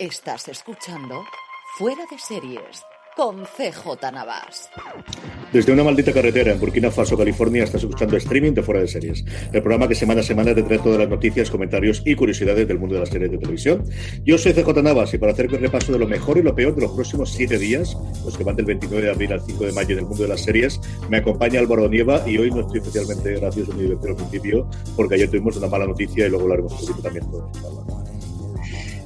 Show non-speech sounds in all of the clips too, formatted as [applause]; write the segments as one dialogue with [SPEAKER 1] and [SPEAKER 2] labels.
[SPEAKER 1] Estás escuchando Fuera de Series con CJ Navas.
[SPEAKER 2] Desde una maldita carretera en Burkina Faso, California, estás escuchando streaming de Fuera de Series, el programa que semana a semana te trae todas las noticias, comentarios y curiosidades del mundo de las series de televisión. Yo soy CJ Navas y para hacer un repaso de lo mejor y lo peor de los próximos siete días, los que van del 29 de abril al 5 de mayo en el mundo de las series, me acompaña Álvaro Nieva y hoy no estoy especialmente gracioso ni divertido al principio porque ayer tuvimos una mala noticia y luego hablaremos un poquito también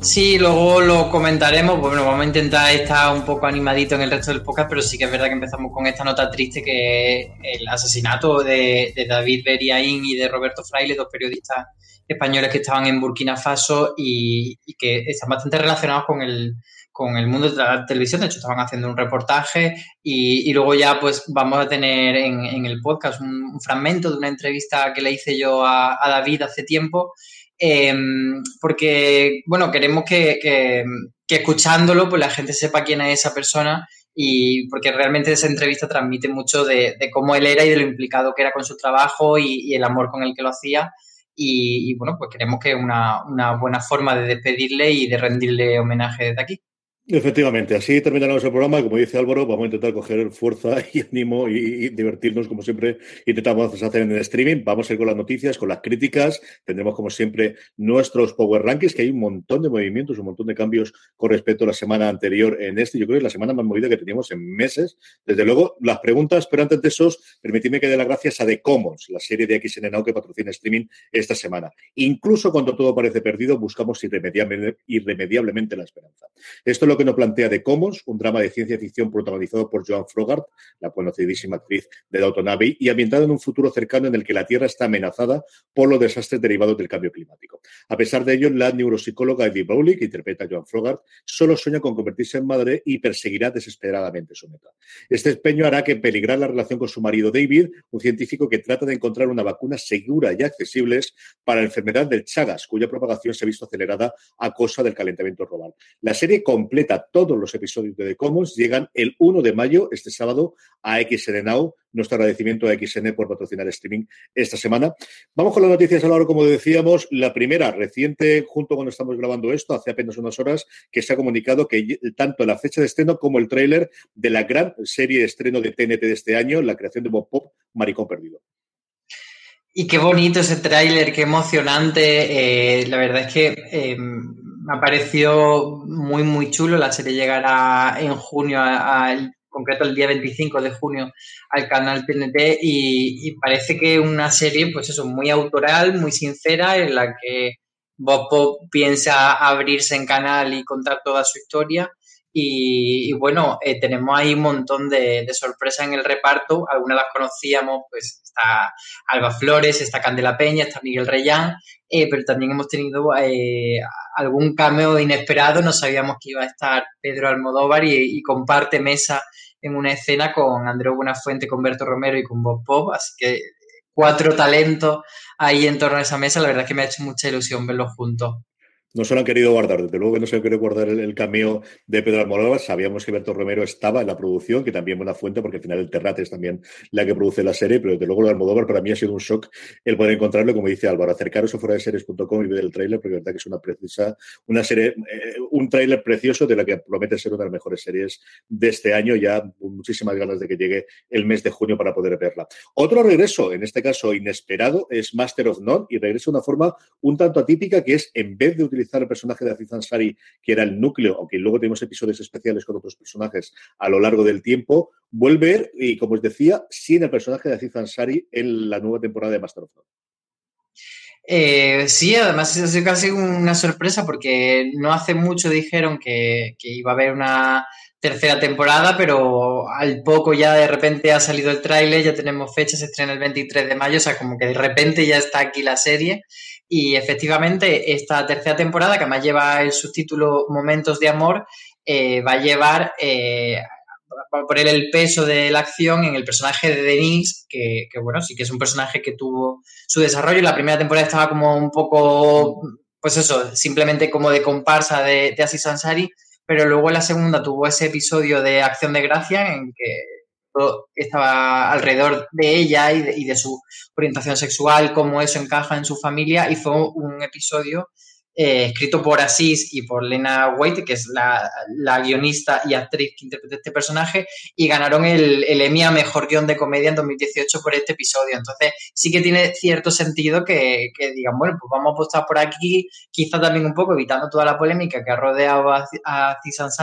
[SPEAKER 3] Sí, luego lo comentaremos. Bueno, vamos a intentar estar un poco animadito en el resto del podcast, pero sí que es verdad que empezamos con esta nota triste que el asesinato de, David Beriaín y de Roberto Fraile, dos periodistas españoles que estaban en Burkina Faso y, que están bastante relacionados con el, con el mundo de la televisión. De hecho, estaban haciendo un reportaje y, luego ya pues vamos a tener en, el podcast un, fragmento de una entrevista que le hice yo a David hace tiempo Em, porque, bueno, queremos que, escuchándolo, pues la gente sepa quién es esa persona y porque realmente esa entrevista transmite mucho de, cómo él era y de lo implicado que era con su trabajo y, el amor con el que lo hacía. Y, bueno, pues queremos que una, una buena forma de despedirle y de rendirle homenaje desde aquí.
[SPEAKER 2] Efectivamente, así terminaremos el programa. Como dice Álvaro, vamos a intentar coger fuerza [laughs] y ánimo y, divertirnos, como siempre intentamos hacer en el streaming. Vamos a ir con las noticias, con las críticas. Tendremos, como siempre, nuestros Power Rankings, que hay un montón de movimientos, un montón de cambios con respecto a la semana anterior en este. Yo creo que es la semana más movida que teníamos en meses. Desde luego, las preguntas, pero antes de esos, permitidme que dé las gracias a The Commons, la serie de XN Now que patrocina streaming esta semana. Incluso cuando todo parece perdido, buscamos irremediablemente la esperanza. Esto lo que nos plantea The Commons, un drama de ciencia ficción protagonizado por Joan Frogart, la conocidísima actriz de Downton Abbey, y ambientado en un futuro cercano en el que la Tierra está amenazada por los desastres derivados del cambio climático. A pesar de ello, la neuropsicóloga Eddie Bowley, que interpreta a Joan Frogart, solo sueña con convertirse en madre y perseguirá desesperadamente su meta. Este empeño hará que peligrar la relación con su marido David, un científico que trata de encontrar una vacuna segura y accesible para la enfermedad del Chagas, cuya propagación se ha visto acelerada a causa del calentamiento global. La serie completa todos los episodios de The Commons. Llegan el 1 de mayo, este sábado, a XN Now. Nuestro agradecimiento a XN por patrocinar streaming esta semana. Vamos con las noticias, ahora, como decíamos. La primera, reciente, junto cuando estamos grabando esto, hace apenas unas horas, que se ha comunicado que tanto la fecha de estreno como el tráiler de la gran serie de estreno de TNT de este año, la creación de Bob Pop, Maricón Perdido.
[SPEAKER 3] Y qué bonito ese tráiler, qué emocionante. Eh, la verdad es que em, me ha parecido muy, muy chulo. La serie llegará en junio, al concreto el día 25 de junio, al canal TNT y, parece que una serie, pues eso, muy autoral, muy sincera, en la que Bob piensa abrirse en canal y contar toda su historia. Y, bueno, eh, tenemos ahí un montón de, sorpresas en el reparto. Algunas las conocíamos, pues está Alba Flores, está Candela Peña, está Miguel Reyán, eh, pero también hemos tenido eh, algún cameo inesperado. No sabíamos que iba a estar Pedro Almodóvar y, comparte mesa en una escena con Andreu Buenafuente, con Berto Romero y con Bob Pop. Así que cuatro talentos ahí en torno a esa mesa. La verdad es que me ha hecho mucha ilusión verlos juntos.
[SPEAKER 2] No se lo han querido guardar, desde luego que no se han querido guardar el, cameo de Pedro Almodóvar. Sabíamos que Berto Romero estaba en la producción, que también buena fuente, porque al final el Terrate es también la que produce la serie, pero desde luego lo de Almodóvar para mí ha sido un shock el poder encontrarlo, como dice Álvaro, acercaros a fuera de series.com y ver el tráiler, porque la verdad que es una precisa, una serie, eh, un tráiler precioso de la que promete ser una de las mejores series de este año, ya muchísimas ganas de que llegue el mes de junio para poder verla. Otro regreso, en este caso inesperado, es Master of None y regresa de una forma un tanto atípica, que es en vez de utilizar el personaje de Aziz Ansari, que era el núcleo, aunque luego tenemos episodios especiales con otros personajes a lo largo del tiempo, vuelve y, como os decía, sin el personaje de Aziz Ansari en la nueva temporada de Master of None.
[SPEAKER 4] Eh, sí, además ha sido casi una sorpresa porque no hace mucho dijeron que, que, iba a haber una tercera temporada, pero al poco ya de repente ha salido el tráiler, ya tenemos fecha, se estrena el 23 de mayo, o sea, como que de repente ya está aquí la serie y efectivamente, esta tercera temporada, que además lleva el subtítulo Momentos de Amor, eh, va a llevar, eh, a poner el peso de la acción en el personaje de Denise, que, bueno, sí que es un personaje que tuvo su desarrollo. La primera temporada estaba como un poco, pues eso, simplemente como de comparsa de, de Aziz Ansari, pero luego en la segunda tuvo ese episodio de Acción de Gracia en que estaba alrededor de ella y de, su orientación sexual, cómo eso encaja en su familia y fue un episodio eh, escrito por Asís y por Lena White, que es la, guionista y actriz que interpreta este personaje, y ganaron el, el Emmy a Mejor Guión de Comedia en 2018 por este episodio. Entonces, sí que tiene cierto sentido que, digan, bueno, pues vamos a apostar por aquí, quizá también un poco evitando toda la polémica que ha rodeado a, a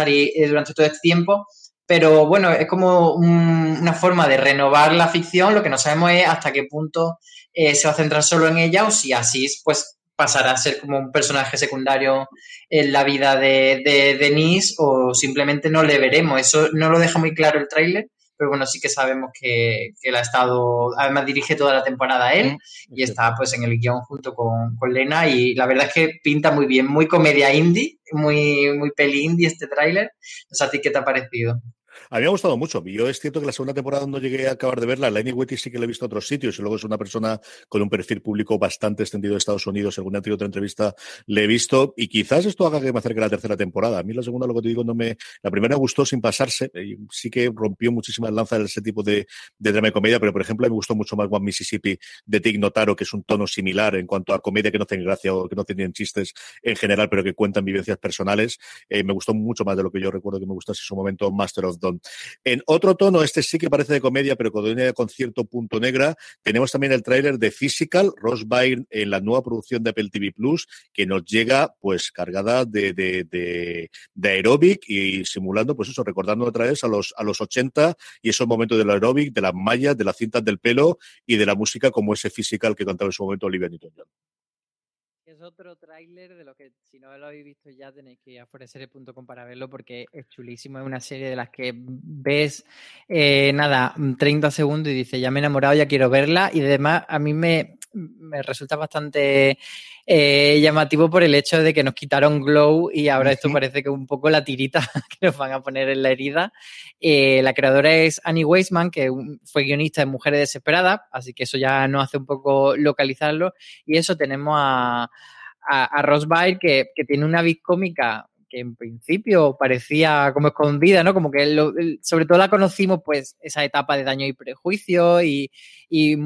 [SPEAKER 4] eh, durante todo este tiempo, pero bueno, es como una forma de renovar la ficción, lo que no sabemos es hasta qué punto eh, se va a centrar solo en ella o si así pues pasará a ser como un personaje secundario en la vida de, de Denise o simplemente no le veremos. Eso no lo deja muy claro el tráiler, pero bueno, sí que sabemos que, que él ha estado, además dirige toda la temporada él y está pues en el guion junto con, con, Lena y la verdad es que pinta muy bien, muy comedia indie, muy, muy peli indie este tráiler. No sé a ti qué te ha parecido.
[SPEAKER 2] A mí me ha gustado mucho. Yo es cierto que la segunda temporada no llegué a acabar de verla. Lenny Wetty sí que la he visto en otros sitios y luego es una persona con un perfil público bastante extendido de Estados Unidos. Según una otra entrevista le he visto y quizás esto haga que me acerque a la tercera temporada. A mí la segunda, lo que te digo, no me. La primera me gustó sin pasarse. Eh, sí que rompió muchísimas lanzas de ese tipo de, de drama y comedia, pero por ejemplo, me gustó mucho más One Mississippi de Tig Notaro, que es un tono similar en cuanto a comedia que no tiene gracia o que no tienen chistes en general, pero que cuentan vivencias personales. Eh, me gustó mucho más de lo que yo recuerdo que me gustase en su momento Master of Dawn. En otro tono, este sí que parece de comedia, pero con, cierto punto negra, tenemos también el tráiler de Physical, Ross Byrne en la nueva producción de Apple TV Plus, que nos llega pues cargada de, de aeróbic y simulando, pues eso, recordando otra vez a los, a los 80 y esos momentos del aeróbic, de las mallas, de las cintas del pelo y de la música como ese Physical que cantaba en su momento Olivia Newton-John
[SPEAKER 3] otro tráiler de lo que si no lo habéis visto ya tenéis que ir a foreserie.com para verlo porque es chulísimo. Es una serie de las que ves eh, nada, 30 segundos y dices ya me he enamorado, ya quiero verla. Y además a mí me, me resulta bastante eh, llamativo por el hecho de que nos quitaron Glow y ahora esto parece que un poco la tirita [laughs] que nos van a poner en la herida. Eh, la creadora es Annie Weisman, que fue guionista de Mujeres Desesperadas, así que eso ya nos hace un poco localizarlo. Y eso tenemos a, a, Ross Byrne, que, que tiene una vis cómica que en principio parecía como escondida, ¿no? Como que sobre todo la conocimos, pues, esa etapa de daño y prejuicio y, y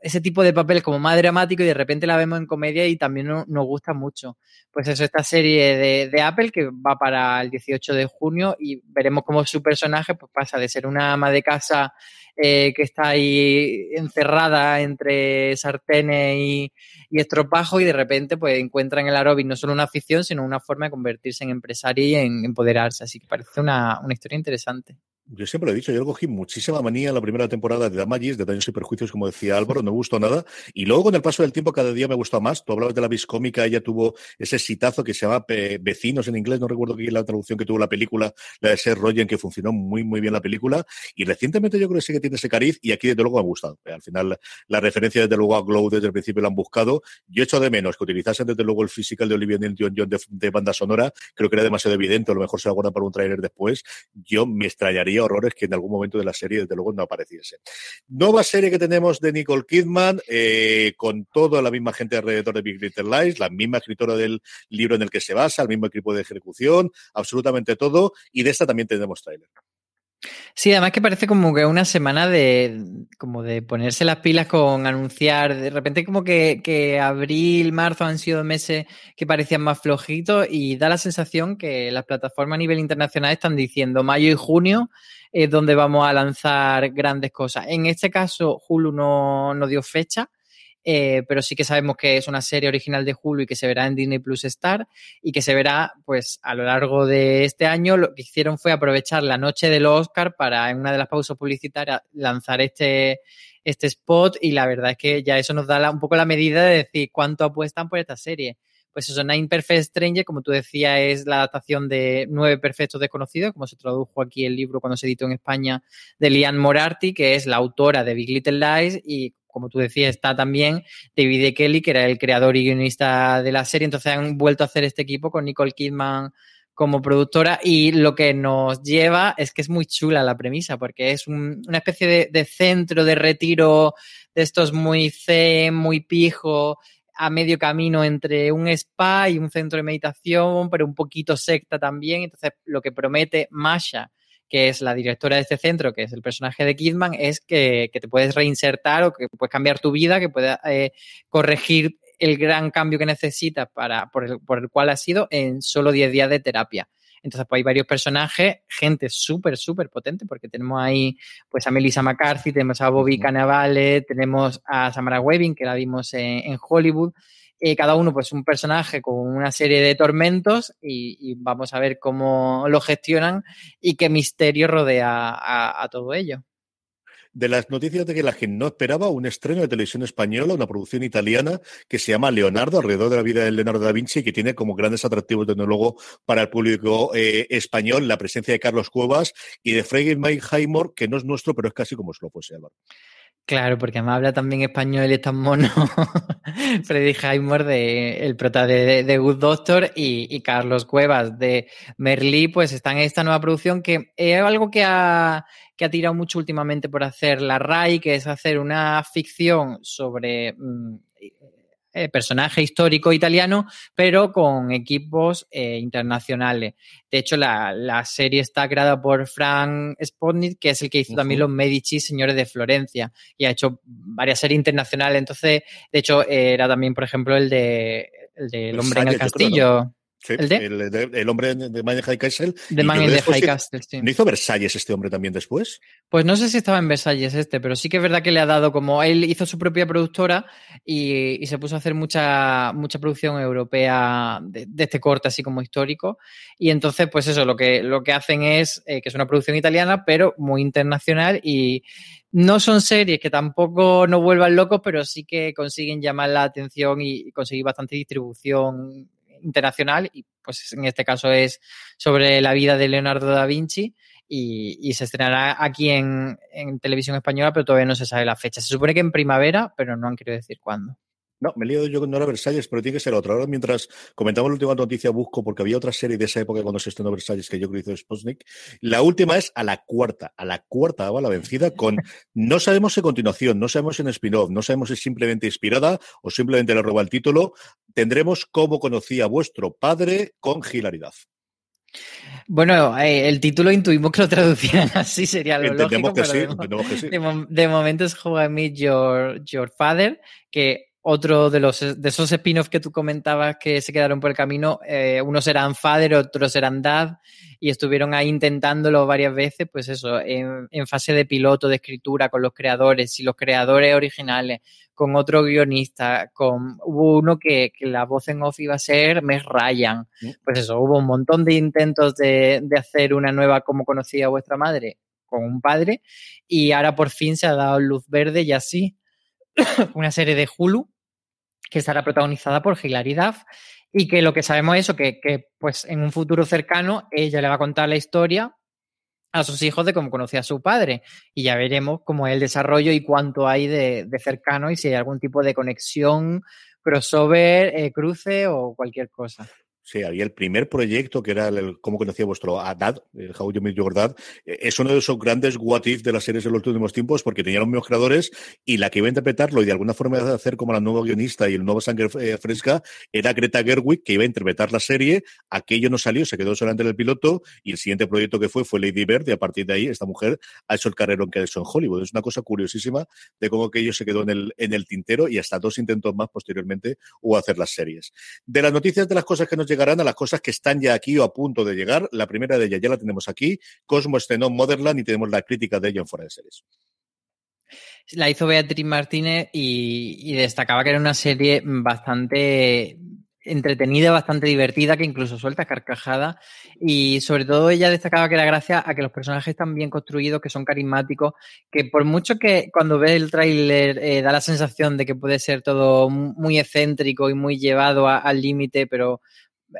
[SPEAKER 3] ese tipo de papeles como más dramático y de repente la vemos en comedia y también nos gusta mucho. Pues eso, esta serie de, Apple que va para el 18 de junio y veremos cómo su personaje pues, pasa de ser una ama de casa eh, que está ahí encerrada entre sartenes y, y estropajo y de repente pues encuentra en el aeróbic no solo una afición, sino una forma de convertirse en empresaria y en empoderarse. Así que parece una, una historia interesante.
[SPEAKER 2] Yo siempre lo he dicho, yo cogí muchísima manía en la primera temporada de Damagis, de Daños y Perjuicios, como decía Álvaro, no me gustó nada. Y luego con el paso del tiempo cada día me gustó más. Tú hablabas de la viscómica, ella tuvo ese sitazo que se llama Vecinos en inglés, no recuerdo qué es la traducción que tuvo la película, la de Seth Rogen, que funcionó muy, muy bien la película. Y recientemente yo creo que sí que tiene ese cariz y aquí desde luego me ha gustado. Al final la referencia desde luego a Glow desde el principio la han buscado. Yo echo de menos que utilizasen desde luego el physical de Olivia Newton-John de, banda sonora. Creo que era demasiado evidente, a lo mejor se lo para un trailer después. Yo me extrañaría horrores que en algún momento de la serie, desde luego, no apareciese. Nueva serie que tenemos de Nicole Kidman, eh, con toda la misma gente alrededor de Big Little Lies, la misma escritora del libro en el que se basa, el mismo equipo de ejecución, absolutamente todo, y de esta también tenemos trailer.
[SPEAKER 3] Sí, además que parece como que una semana de como de ponerse las pilas con anunciar. De repente como que, que abril, marzo han sido meses que parecían más flojitos y da la sensación que las plataformas a nivel internacional están diciendo mayo y junio es donde vamos a lanzar grandes cosas. En este caso, Hulu no, no dio fecha, eh, pero sí que sabemos que es una serie original de Hulu y que se verá en Disney Plus Star y que se verá pues a lo largo de este año. Lo que hicieron fue aprovechar la noche del Oscar para en una de las pausas publicitarias lanzar este, este spot y la verdad es que ya eso nos da un poco la medida de decir cuánto apuestan por esta serie. Pues eso, Nine Perfect Stranger, como tú decías, es la adaptación de Nueve Perfectos Desconocidos, como se tradujo aquí el libro cuando se editó en España, de Liane Morarty, que es la autora de Big Little Lies y como tú decías, está también David. Kelly, que era el creador y guionista de la serie. Entonces han vuelto a hacer este equipo con Nicole Kidman como productora y lo que nos lleva es que es muy chula la premisa porque es una especie de, centro de retiro de estos muy zen, muy pijo, a medio camino entre un spa y un centro de meditación, pero un poquito secta también. Entonces lo que promete Masha que es la directora de este centro, que es el personaje de Kidman, es que, te puedes reinsertar o que puedes cambiar tu vida, que puedes eh, corregir el gran cambio que necesitas para, por, el, por el cual has sido en solo 10 días de terapia. Entonces, pues hay varios personajes, gente súper, súper potente, porque tenemos ahí pues a Melissa McCarthy, tenemos a Bobby Cannavale, tenemos a Samara Webbing, que la vimos en Hollywood, cada uno pues un personaje con una serie de tormentos y, vamos a ver cómo lo gestionan y qué misterio rodea a, todo ello.
[SPEAKER 2] De las noticias de que la gente no esperaba, un estreno de televisión española, una producción italiana que se llama Leonardo, alrededor de la vida de Leonardo da Vinci, que tiene como grandes atractivos de nuevo para el público eh, español la presencia de Carlos Cuevas y de Freddy Mike que no es nuestro, pero es casi como si lo fuese, Álvaro.
[SPEAKER 3] Claro, porque me habla también español y es tan mono. [laughs] Freddy Highmore, de, el prota de, de, Good Doctor, y, Carlos Cuevas de Merlí, pues están en esta nueva producción que es algo que ha, que ha tirado mucho últimamente por hacer la RAI, que es hacer una ficción sobre mm, eh, personaje histórico italiano, pero con equipos eh, internacionales. De hecho, la, serie está creada por Frank Spotnik, que es el que hizo también los Medici, señores de Florencia, y ha hecho varias series internacionales. Entonces, de hecho, era también, por ejemplo, el de El, hombre en el castillo.
[SPEAKER 2] ¿El, de? el, hombre de Man High Castle.
[SPEAKER 3] De Man in High Castle, sí.
[SPEAKER 2] ¿No hizo Versalles este hombre también después?
[SPEAKER 3] Pues no sé si estaba en Versalles este, pero sí que es verdad que le ha dado como. Él hizo su propia productora y, se puso a hacer mucha, mucha producción europea de, este corte, así como histórico. Y entonces, pues eso, lo que, lo que hacen es eh, que es una producción italiana, pero muy internacional y. No son series que tampoco nos vuelvan locos, pero sí que consiguen llamar la atención y conseguir bastante distribución internacional y pues en este caso es sobre la vida de Leonardo da Vinci y, se estrenará aquí en, televisión española, pero todavía no se sabe la fecha. Se supone que en primavera, pero no han querido decir cuándo.
[SPEAKER 2] No, me he liado yo con Nora Versalles, pero tiene que ser otra. Ahora, mientras comentamos la última noticia, busco, porque había otra serie de esa época cuando se estrenó Versalles que yo creo que hizo Sputnik. La última es a la cuarta, a la cuarta va la vencida con, no sabemos si continuación, no sabemos si en spin-off, no sabemos si es simplemente inspirada o simplemente le roba el título. Tendremos cómo conocía vuestro padre con hilaridad.
[SPEAKER 3] Bueno, eh, el título intuimos que lo traducían [laughs] así, sería lo lógico,
[SPEAKER 2] que, sí,
[SPEAKER 3] de, de, momento es How I Meet Your, Your Father, que otro de los de esos spin-offs que tú comentabas que se quedaron por el camino, eh, unos eran Father, otros eran Dad, y estuvieron ahí intentándolo varias veces, pues eso, en, fase de piloto, de escritura, con los creadores, y los creadores originales, con otro guionista, con hubo uno que, la voz en off iba a ser Meg Ryan. Mm. Pues eso, hubo un montón de intentos de, de hacer una nueva como conocía vuestra madre con un padre, y ahora por fin se ha dado luz verde y así [coughs] una serie de Hulu que estará protagonizada por Hilary Duff y que lo que sabemos es eso, que, pues en un futuro cercano ella le va a contar la historia a sus hijos de cómo conocía a su padre y ya veremos cómo es el desarrollo y cuánto hay de, cercano y si hay algún tipo de conexión, crossover, eh, cruce o cualquier cosa.
[SPEAKER 2] Sí, había el primer proyecto que era el, ¿cómo conocía vuestro Dad? El How You Meet Your Dad. Eh, es uno de esos grandes what if de las series de los últimos tiempos porque tenía los mismos creadores y la que iba a interpretarlo y de alguna forma de hacer como la nueva guionista y el nuevo sangre eh, fresca era Greta Gerwig que iba a interpretar la serie. Aquello no salió, se quedó solamente en el piloto y el siguiente proyecto que fue fue Lady Bird y a partir de ahí esta mujer ha hecho el carrero en que ha hecho en Hollywood. Es una cosa curiosísima de cómo aquello se quedó en el, en el tintero y hasta dos intentos más posteriormente hubo hacer las series. De las noticias de las cosas que nos llegarán las cosas que están ya aquí o a punto de llegar. La primera de ellas ya la tenemos aquí. Cosmo estrenó Motherland y tenemos la crítica de ella en Fuera de Series.
[SPEAKER 3] La hizo Beatriz Martínez y, destacaba que era una serie bastante entretenida, bastante divertida, que incluso suelta carcajada. Y sobre todo ella destacaba que era gracias a que los personajes están bien construidos, que son carismáticos, que por mucho que cuando ves el tráiler eh, da la sensación de que puede ser todo muy excéntrico y muy llevado al límite, pero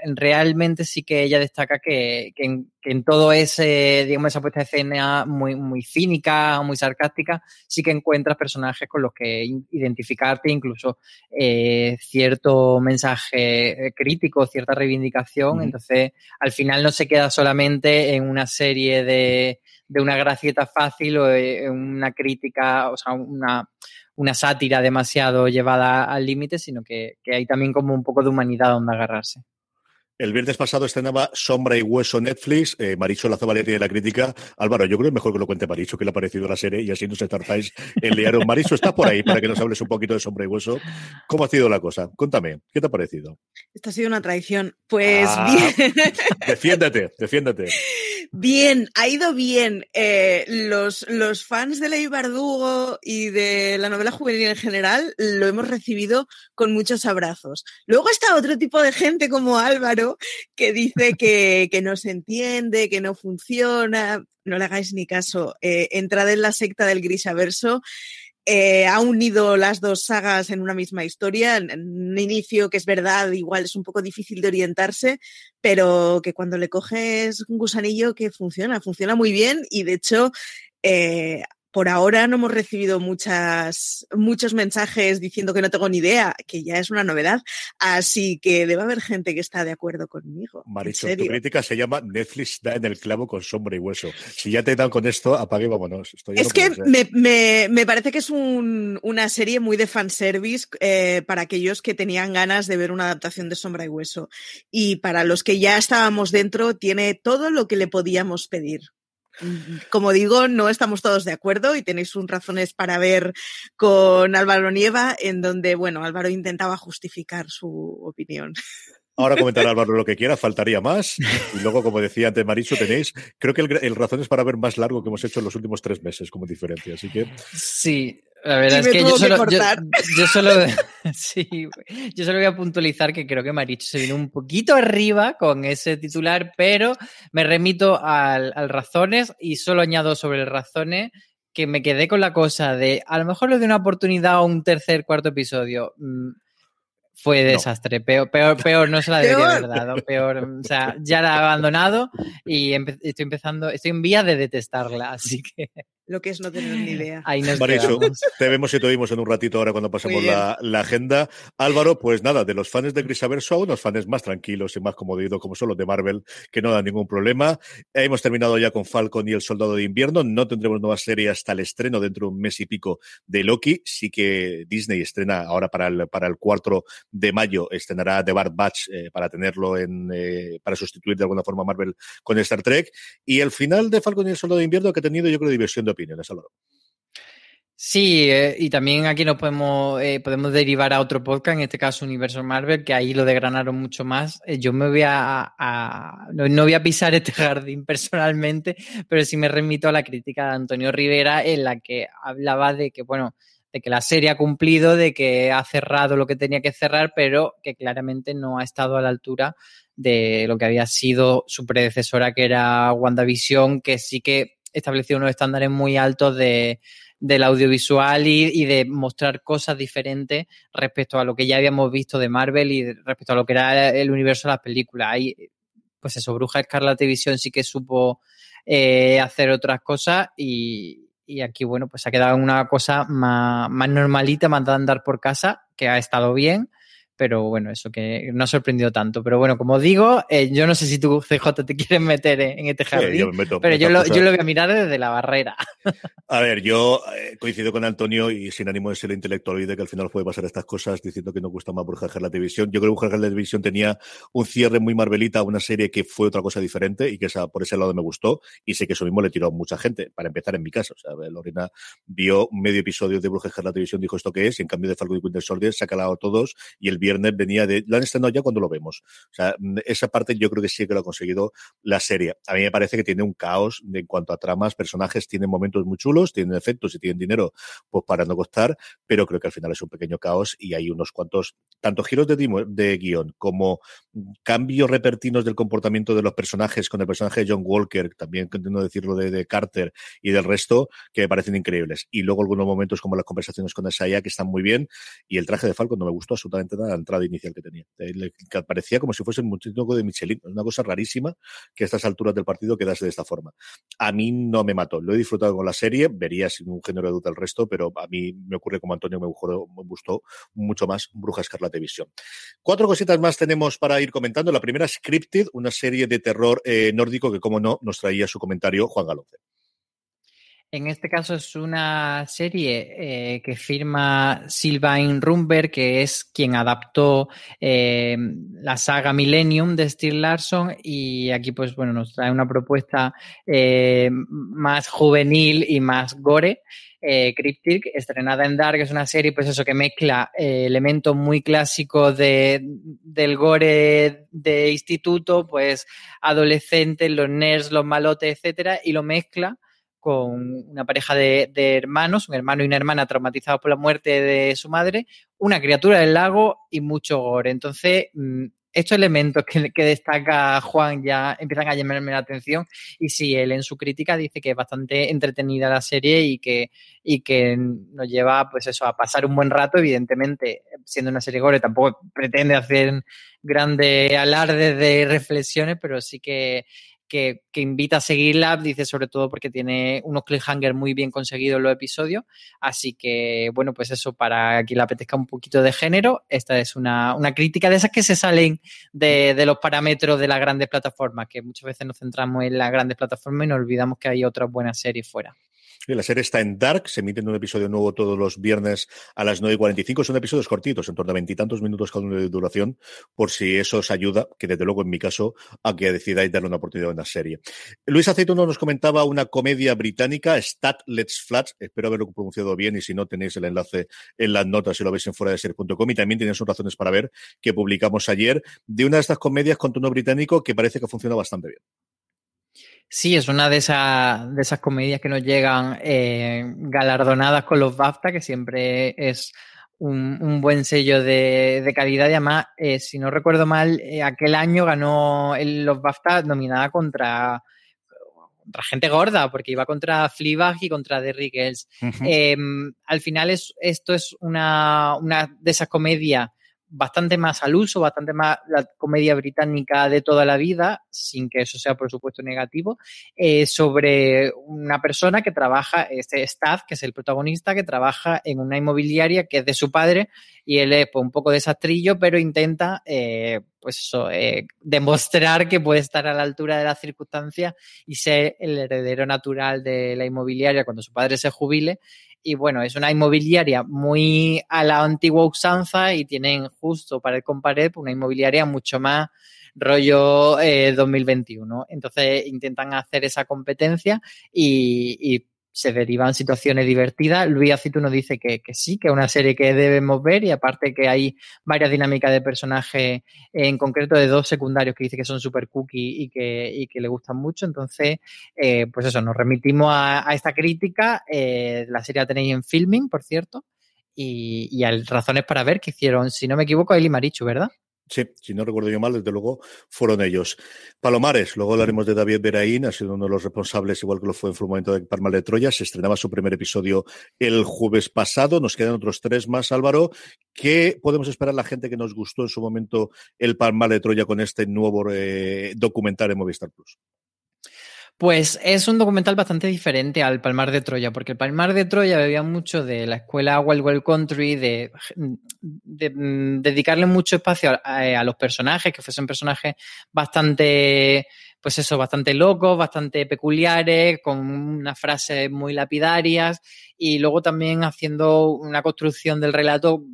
[SPEAKER 3] realmente sí que ella destaca que, en, todo ese, digamos, esa puesta de escena muy, muy cínica, muy sarcástica, sí que encuentras personajes con los que identificarte, incluso eh, cierto mensaje eh, crítico, cierta reivindicación. Entonces, al final no se queda solamente en una serie de, de una gracieta fácil o en una crítica, o sea, una una sátira demasiado llevada al límite, sino que, que, hay también como un poco de humanidad donde agarrarse.
[SPEAKER 2] El viernes pasado estrenaba Sombra y Hueso Netflix. Eh, Maricho Lazo tiene la crítica. Álvaro, yo creo que es mejor que lo cuente Maricho, que le ha parecido la serie y así no se tardáis en liaros. [laughs] Maricho está por ahí para que nos hables un poquito de Sombra y Hueso. ¿Cómo ha sido la cosa? Cuéntame, ¿qué te ha parecido?
[SPEAKER 5] Esta ha sido una traición. Pues ah, bien. [laughs]
[SPEAKER 2] Defiéndete, defiéndete.
[SPEAKER 5] Bien, ha ido bien. Eh, los, los fans de Ley Bardugo y de la novela juvenil en general lo hemos recibido con muchos abrazos. Luego está otro tipo de gente como Álvaro [laughs] que dice que, no se entiende, que no funciona. No le hagáis ni caso. Eh, entrad en la secta del grisaverso eh, ha unido las dos sagas en una misma historia, un inicio que es verdad, igual es un poco difícil de orientarse, pero que cuando le coges un gusanillo que funciona, funciona muy bien y de hecho eh, por ahora no hemos recibido muchas, muchos mensajes diciendo que no tengo ni idea, que ya es una novedad. Así que debe haber gente que está de acuerdo conmigo.
[SPEAKER 2] Maricho, tu crítica se llama Netflix da en el clavo con sombra y hueso. Si ya te dan con esto, apague vámonos.
[SPEAKER 5] es que me, me, parece que es un, una serie muy de fanservice eh, para aquellos que tenían ganas de ver una adaptación de sombra y hueso. Y para los que ya estábamos dentro, tiene todo lo que le podíamos pedir. Como digo, no estamos todos de acuerdo y tenéis un razones para ver con Álvaro Nieva, en donde, bueno, Álvaro intentaba justificar su opinión.
[SPEAKER 2] Ahora [laughs] comentará Álvaro lo que quiera, faltaría más. Y luego, como decía antes Maricho, tenéis, creo que el, el razón es para ver más largo que hemos hecho en los últimos tres meses como diferencia. Así que.
[SPEAKER 3] Sí, la verdad es que yo solo, yo, solo, [laughs] sí, yo solo voy a puntualizar que creo que Maricho se vino un poquito arriba con ese titular, pero me remito al, al razones y solo añado sobre el razones que me quedé con la cosa de a lo mejor le doy una oportunidad a un tercer, cuarto episodio. Mm, fue desastre. Peor, peor, peor, no se la debería haber [laughs] dado. Peor, o sea, ya la he abandonado y estoy empezando, estoy en vía de detestarla, así que
[SPEAKER 5] lo que es no tener ni idea. [laughs]
[SPEAKER 3] Ahí nos
[SPEAKER 2] te vemos y te oímos en un ratito ahora cuando pasemos la, agenda. Álvaro, pues nada, de los fans de Grisaverso, unos fans más tranquilos y más comodidos como son los de Marvel, que no dan ningún problema. Hemos terminado ya con Falcon y el Soldado de Invierno. No tendremos nueva serie hasta el estreno dentro de un mes y pico de Loki. Sí que Disney estrena ahora para el, para el 4 de mayo, estrenará The Bad Batch eh, para tenerlo en, eh, para sustituir de alguna forma Marvel con Star Trek. Y el final de Falcon y el Soldado de Invierno que ha tenido, yo creo, diversión de
[SPEAKER 3] Sí, eh, y también aquí nos podemos, eh, podemos derivar a otro podcast, en este caso Universo Marvel, que ahí lo degranaron mucho más. Eh, yo me voy a, no, voy a pisar este [laughs] jardín personalmente, pero sí me remito a la crítica de Antonio Rivera en la que hablaba de que, bueno, de que la serie ha cumplido, de que ha cerrado lo que tenía que cerrar, pero que claramente no ha estado a la altura de lo que había sido su predecesora, que era WandaVision, que sí que establecido unos estándares muy altos de, del audiovisual y, de mostrar cosas diferentes respecto a lo que ya habíamos visto de Marvel y respecto a lo que era el universo de las películas. Ahí, pues eso, Bruja Escarlata Televisión sí que supo eh, hacer otras cosas y, aquí, bueno, pues ha quedado una cosa más, más normalita, más de andar por casa, que ha estado bien, pero bueno, eso que no ha sorprendido tanto. Pero bueno, como digo, eh, yo no sé si tú, [laughs] CJ, te quieres meter en este jardín, pero yo lo, yo lo, voy a mirar desde la barrera. [laughs]
[SPEAKER 2] A ver, yo eh, coincido con Antonio y sin ánimo de ser intelectual y de que al final puede pasar estas cosas diciendo que no gusta más Bruja la televisión. Yo creo que Bruja la televisión tenía un cierre muy marvelita, una serie que fue otra cosa diferente y que esa, por ese lado me gustó y sé que eso mismo le tiró a mucha gente, para empezar en mi caso. O sea, Lorena vio medio episodio de Bruja la televisión, dijo esto que es y en cambio de Falcon y Winter Soldier se ha calado todos y el viernes venía de, lo han estrenado ya cuando lo vemos. O sea, esa parte yo creo que sí que lo ha conseguido la serie. A mí me parece que tiene un caos en cuanto a tramas, personajes, tienen momentos muy chulos, tienen efectos y tienen dinero pues para no costar, pero creo que al final es un pequeño caos y hay unos cuantos, tanto giros de, de guion como cambios repentinos del comportamiento de los personajes con el personaje de John Walker, también continúo decirlo de, de, Carter y del resto, que me parecen increíbles. Y luego algunos momentos como las conversaciones con Isaiah que están muy bien y el traje de Falcon no me gustó absolutamente nada la entrada inicial que tenía. Que parecía como si fuese un muñeco de Michelin, una cosa rarísima que a estas alturas del partido quedase de esta forma. A mí no me mató, lo he disfrutado con la serie, vería sin un género de duda el resto, pero a mí me ocurre como Antonio me gustó, me gustó mucho más Bruja Escarlata Visión. Cuatro cositas más tenemos para ir comentando. La primera, Scripted, una serie de terror eh, nórdico que, como no, nos traía su comentario Juan Galonce.
[SPEAKER 3] En este caso es una serie eh, que firma Sylvain Rumber, que es quien adaptó eh, la saga Millennium de Steve Larson y aquí pues bueno nos trae una propuesta eh, más juvenil y más gore. Cryptic, estrenada en Dark, es una serie, pues eso, que mezcla elementos muy clásicos de, del gore de instituto, pues adolescentes, los nerds, los malotes, etcétera, y lo mezcla con una pareja de, hermanos, un hermano y una hermana traumatizados por la muerte de su madre, una criatura del lago y mucho gore. Entonces, mm, estos elementos que, destaca Juan ya empiezan a llamarme la atención y sí, él en su crítica dice que es bastante entretenida la serie y que, y que nos lleva pues eso a pasar un buen rato, evidentemente siendo una serie gore tampoco pretende hacer grandes alardes de reflexiones, pero sí que que, invita a seguirla, dice sobre todo porque tiene unos cliffhangers muy bien conseguidos en los episodios. Así que, bueno, pues eso, para quien le apetezca un poquito de género, esta es una, crítica de esas que se salen de, de, los parámetros de las grandes plataformas, que muchas veces nos centramos en las grandes plataformas y nos olvidamos que hay otras buenas series fuera
[SPEAKER 2] la serie está en Dark, se emite un episodio nuevo todos los viernes a las 9.45. Son episodios cortitos, en torno a veintitantos minutos cada uno de duración, por si eso os ayuda, que desde luego en mi caso, a que decidáis darle una oportunidad a una serie. Luis Aceituno nos comentaba una comedia británica, Stat Let's Flat, espero haberlo pronunciado bien y si no tenéis el enlace en las notas si lo veis en fuera de ser.com y también tenéis sus razones para ver que publicamos ayer de una de estas comedias con tono británico que parece que funciona bastante bien.
[SPEAKER 3] Sí, es una de, esas, de esas comedias que nos llegan eh, galardonadas con los BAFTA, que siempre es un, buen sello de, calidad. Y además, eh, si no recuerdo mal, eh, aquel año ganó los BAFTA nominada contra, contra gente gorda, porque iba contra Fleabag y contra Ells. Em, al final, es, esto es una, una de esas comedias bastante más al uso, bastante más la comedia británica de toda la vida, sin que eso sea por supuesto negativo, eh, sobre una persona que trabaja, este Staff, que es el protagonista, que trabaja en una inmobiliaria que es de su padre y él es pues, un poco desastrillo, pero intenta eh, pues eh, demostrar que puede estar a la altura de las circunstancias y ser el heredero natural de la inmobiliaria cuando su padre se jubile y bueno, es una inmobiliaria muy a la antigua usanza y tienen justo para el compared una inmobiliaria mucho más rollo 2021. Eh, Entonces intentan hacer esa competencia y, se derivan situaciones divertidas. Luis Acitu nos dice que, sí, que es una serie que debemos ver y aparte que hay varias dinámicas de personajes, en concreto de dos secundarios que dice que son super cookie y que, que le gustan mucho. Entonces, eh, pues eso, nos remitimos a, esta crítica. Eh, la serie la tenéis en filming, por cierto, y, y hay razones para ver que hicieron, si no me equivoco, Eli Marichu, ¿verdad?
[SPEAKER 2] Sí, si no recuerdo yo mal, desde luego fueron ellos. Palomares, luego hablaremos de David Beraín, ha sido uno de los responsables, igual que lo fue en su momento de Palma de Troya. Se estrenaba su primer episodio el jueves pasado. Nos quedan otros tres más, Álvaro. ¿Qué podemos esperar la gente que nos gustó en su momento el Palma de Troya con este nuevo eh, documental en Movistar Plus?
[SPEAKER 3] Pues es un documental bastante diferente al Palmar de Troya, porque el Palmar de Troya bebía mucho de la escuela Wild Wild Country, de, de, mm, dedicarle mucho espacio a, a, los personajes, que fuesen personajes bastante, pues eso, bastante locos, bastante peculiares, con unas frases muy lapidarias, y luego también haciendo una construcción del relato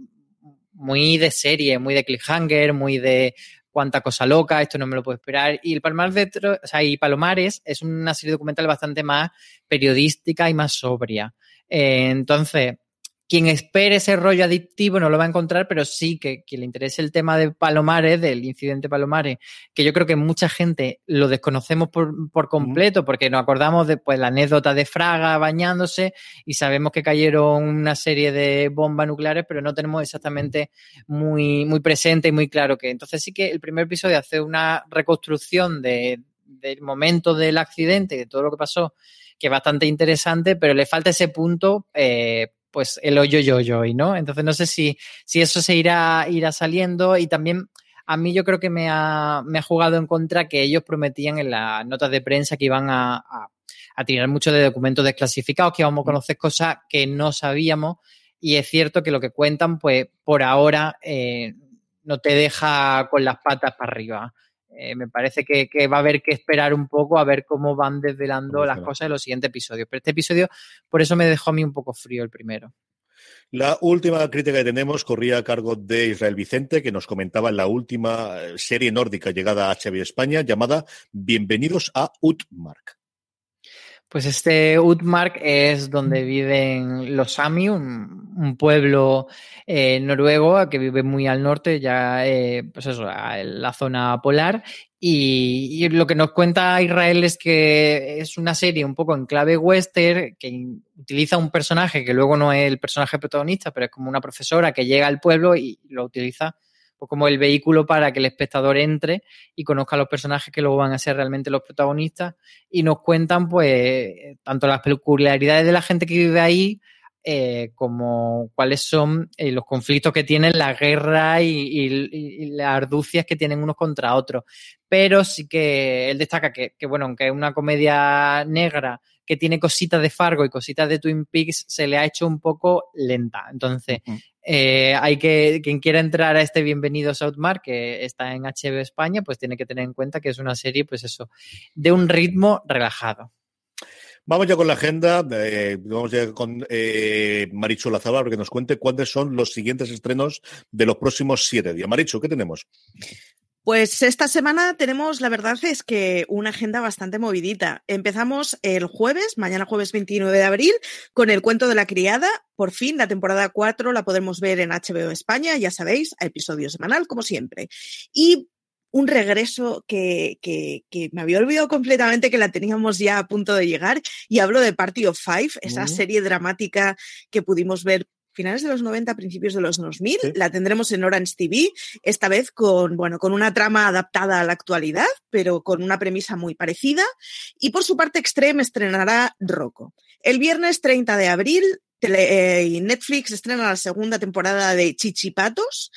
[SPEAKER 3] muy de serie, muy de cliffhanger, muy de cuánta cosa loca, esto no me lo puedo esperar. Y el Palmar de o sea, y Palomares es una serie documental bastante más periodística y más sobria. Eh, entonces, quien espere ese rollo adictivo no lo va a encontrar, pero sí que quien le interese el tema de Palomares, del incidente Palomares, que yo creo que mucha gente lo desconocemos por, por completo, porque nos acordamos de pues, la anécdota de Fraga bañándose y sabemos que cayeron una serie de bombas nucleares, pero no tenemos exactamente muy, muy presente y muy claro que. Entonces sí que el primer episodio hace una reconstrucción de, del momento del accidente de todo lo que pasó, que es bastante interesante, pero le falta ese punto eh, pues el hoyo yo yo ¿no? Entonces no sé si, si eso se irá, irá saliendo y también a mí yo creo que me ha, me ha jugado en contra que ellos prometían en las notas de prensa que iban a, a, a tirar mucho de documentos desclasificados, que íbamos a conocer cosas que no sabíamos y es cierto que lo que cuentan, pues por ahora eh, no te deja con las patas para arriba. Eh, me parece que, que, va a haber que esperar un poco a ver cómo van desvelando las cosas en los siguientes episodios. Pero este episodio, por eso me dejó a mí un poco frío el primero.
[SPEAKER 2] La última crítica que tenemos corría a cargo de Israel Vicente, que nos comentaba en la última serie nórdica llegada a HBO España, llamada Bienvenidos a Utmark.
[SPEAKER 3] Pues este Utmark es donde viven los Sami, un, un pueblo eh, noruego que vive muy al norte, ya eh, pues eso, la zona polar. Y, y, lo que nos cuenta Israel es que es una serie un poco en clave western que utiliza un personaje que luego no es el personaje protagonista, pero es como una profesora que llega al pueblo y lo utiliza pues como el vehículo para que el espectador entre y conozca a los personajes que luego van a ser realmente los protagonistas y nos cuentan pues tanto las peculiaridades de la gente que vive ahí eh, como cuáles son eh, los conflictos que tienen, la guerra y, y, y, las arducias que tienen unos contra otros. Pero sí que él destaca que, que, bueno, aunque es una comedia negra que tiene cositas de Fargo y cositas de Twin Peaks, se le ha hecho un poco lenta. Entonces, uh -huh. eh, hay que, quien quiera entrar a este Bienvenido Southmark, que está en HBO España, pues tiene que tener en cuenta que es una serie, pues eso, de un ritmo relajado.
[SPEAKER 2] Vamos ya con la agenda, eh, vamos ya con eh, Marichu Lazaba para que nos cuente cuáles son los siguientes estrenos de los próximos siete días. Marichu, ¿qué tenemos?
[SPEAKER 5] Pues esta semana tenemos, la verdad es que una agenda bastante movidita. Empezamos el jueves, mañana jueves 29 de abril, con el cuento de la criada. Por fin, la temporada 4 la podremos ver en HBO España, ya sabéis, a episodio semanal, como siempre. Y un regreso que, que, que, me había olvidado completamente que la teníamos ya a punto de llegar. Y hablo de Party of Five, esa mm. serie dramática que pudimos ver finales de los 90, principios de los 2000. Sí. La tendremos en Orange TV, esta vez con, bueno, con una trama adaptada a la actualidad, pero con una premisa muy parecida. Y por su parte, Extreme estrenará Rocco. El viernes 30 de abril Tele, eh, Netflix estrena la segunda temporada de Chichipatos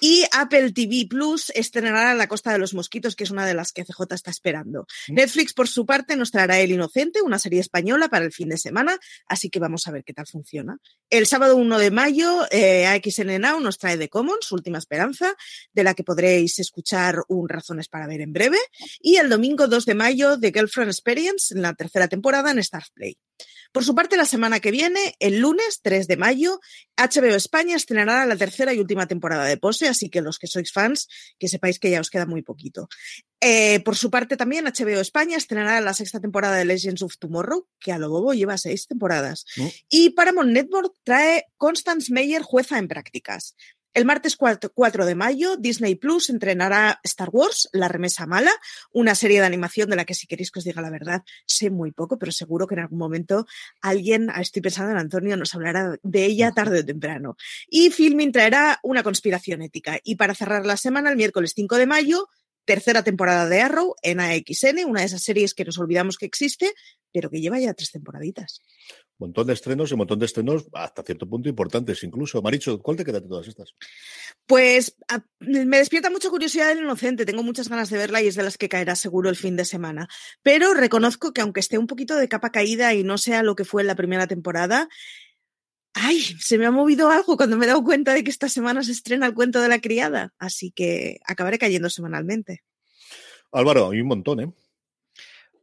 [SPEAKER 5] y Apple TV Plus estrenará La Costa de los Mosquitos, que es una de las que CJ está esperando. ¿Sí? Netflix, por su parte, nos traerá El Inocente, una serie española para el fin de semana, así que vamos a ver qué tal funciona. El sábado 1 de mayo, eh, AXN Now nos trae The Common, su última esperanza, de la que podréis escuchar un Razones para ver en breve. Y el domingo 2 de mayo, The Girlfriend Experience, en la tercera temporada en Stars Play. Por su parte, la semana que viene, el lunes 3 de mayo, HBO España estrenará la tercera y última temporada de Pose, así que los que sois fans, que sepáis que ya os queda muy poquito. Eh, por su parte también, HBO España estrenará la sexta temporada de Legends of Tomorrow, que a lo bobo lleva seis temporadas. ¿Mm? Y Paramount Network trae Constance Meyer, jueza en prácticas. El martes 4 de mayo, Disney Plus entrenará Star Wars, La Remesa Mala, una serie de animación de la que si queréis que os diga la verdad, sé muy poco, pero seguro que en algún momento alguien, ah, estoy pensando en Antonio, nos hablará de ella tarde o temprano. Y Filming traerá una conspiración ética. Y para cerrar la semana, el miércoles 5 de mayo, tercera temporada de Arrow en AXN, una de esas series que nos olvidamos que existe, pero que lleva ya tres temporaditas.
[SPEAKER 2] montón de estrenos y un montón de estrenos hasta cierto punto importantes incluso. Maricho, ¿cuál te queda de todas estas?
[SPEAKER 5] Pues me despierta mucha curiosidad el inocente, tengo muchas ganas de verla y es de las que caerá seguro el fin de semana. Pero reconozco que aunque esté un poquito de capa caída y no sea lo que fue en la primera temporada, ay, se me ha movido algo cuando me he dado cuenta de que esta semana se estrena el cuento de la criada, así que acabaré cayendo semanalmente.
[SPEAKER 2] Álvaro, hay un montón, ¿eh?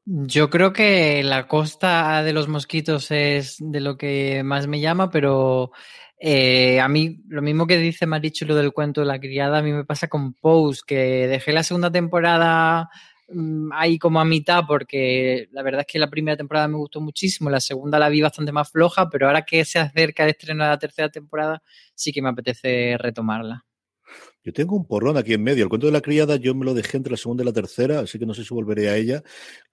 [SPEAKER 3] Yo creo que la costa de los mosquitos es de lo que más me llama, pero eh, a mí lo mismo que dice Marichu lo del cuento de la criada, a mí me pasa con Pose, que dejé la segunda temporada mm, ahí como a mitad porque la verdad es que la primera temporada me gustó muchísimo, la segunda la vi bastante más floja, pero ahora que se acerca el estreno de la tercera temporada sí que me apetece retomarla.
[SPEAKER 2] Yo tengo un porrón aquí en medio. El cuento de la criada yo me lo dejé entre la segunda y la tercera, así que no sé si volveré a ella.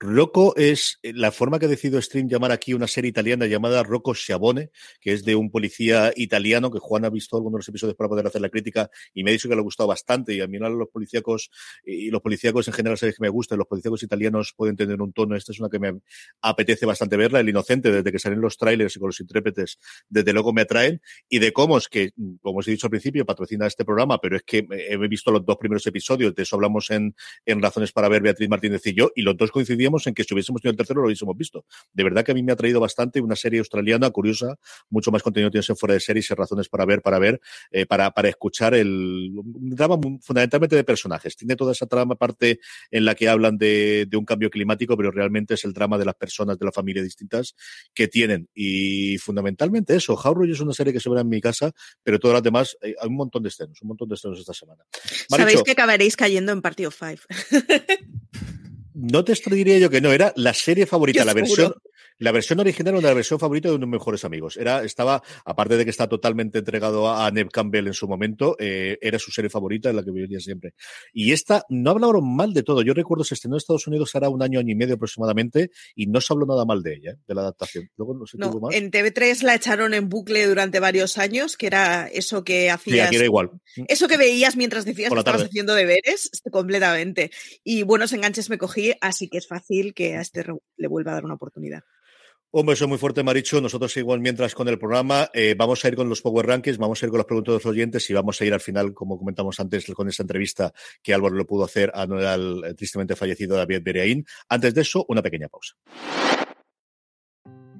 [SPEAKER 2] Rocco es eh, la forma que ha decidido Stream llamar aquí una serie italiana llamada Rocco Schiavone, que es de un policía italiano que Juan ha visto algunos de los episodios para poder hacer la crítica y me ha dicho que le ha gustado bastante. Y a mí los policíacos y los policíacos en general sabéis que me gustan. Los policíacos italianos pueden tener un tono. Esta es una que me apetece bastante verla. El Inocente, desde que salen los trailers y con los intérpretes, desde luego me atraen. Y de Comos, que como os he dicho al principio, patrocina este programa, pero es que he visto los dos primeros episodios, de eso hablamos en, Razones para ver Beatriz Martínez y yo, y los dos coincidíamos en que si hubiésemos tenido el tercero lo hubiésemos visto. De verdad que a mí me ha traído bastante una serie australiana curiosa, mucho más contenido tienes en fuera de series y razones para ver, para ver, eh, para, escuchar el drama fundamentalmente de personajes. Tiene toda esa trama parte en la que hablan de, un cambio climático, pero realmente es el drama de las personas de la familia distintas que tienen. Y fundamentalmente eso, Howard es una serie que se verá en mi casa, pero todas las demás, eh, hay un montón de escenas, un montón de escenas esta semana.
[SPEAKER 5] Sabéis que acabaréis cayendo en partido 5.
[SPEAKER 2] no te diría yo que no, era la serie favorita, la versión, la versión original era la versión favorita de uno de mis mejores amigos. Era, estaba, aparte de que está totalmente entregado a, Neb Campbell en su momento, eh, era su serie favorita, en la que vivía siempre. Y esta, no hablaron mal de todo. Yo recuerdo, se estrenó en Estados Unidos hará un año, año y medio aproximadamente, y no se habló nada mal de ella, ¿eh? de la adaptación. Luego no sé
[SPEAKER 5] no, más. En TV3 la echaron en bucle durante varios años, que era eso que hacías.
[SPEAKER 2] Sí, era igual.
[SPEAKER 5] Eso que veías mientras decías que estabas haciendo deberes, completamente. Y buenos enganches me cogí, así que es fácil que a este le vuelva a dar una oportunidad.
[SPEAKER 2] Un beso muy fuerte, Maricho. Nosotros igual mientras con el programa eh, vamos a ir con los Power Rankings, vamos a ir con las preguntas de los oyentes y vamos a ir al final, como comentamos antes, con esta entrevista que Álvaro lo pudo hacer al eh, tristemente fallecido David Bereaín. Antes de eso, una pequeña pausa.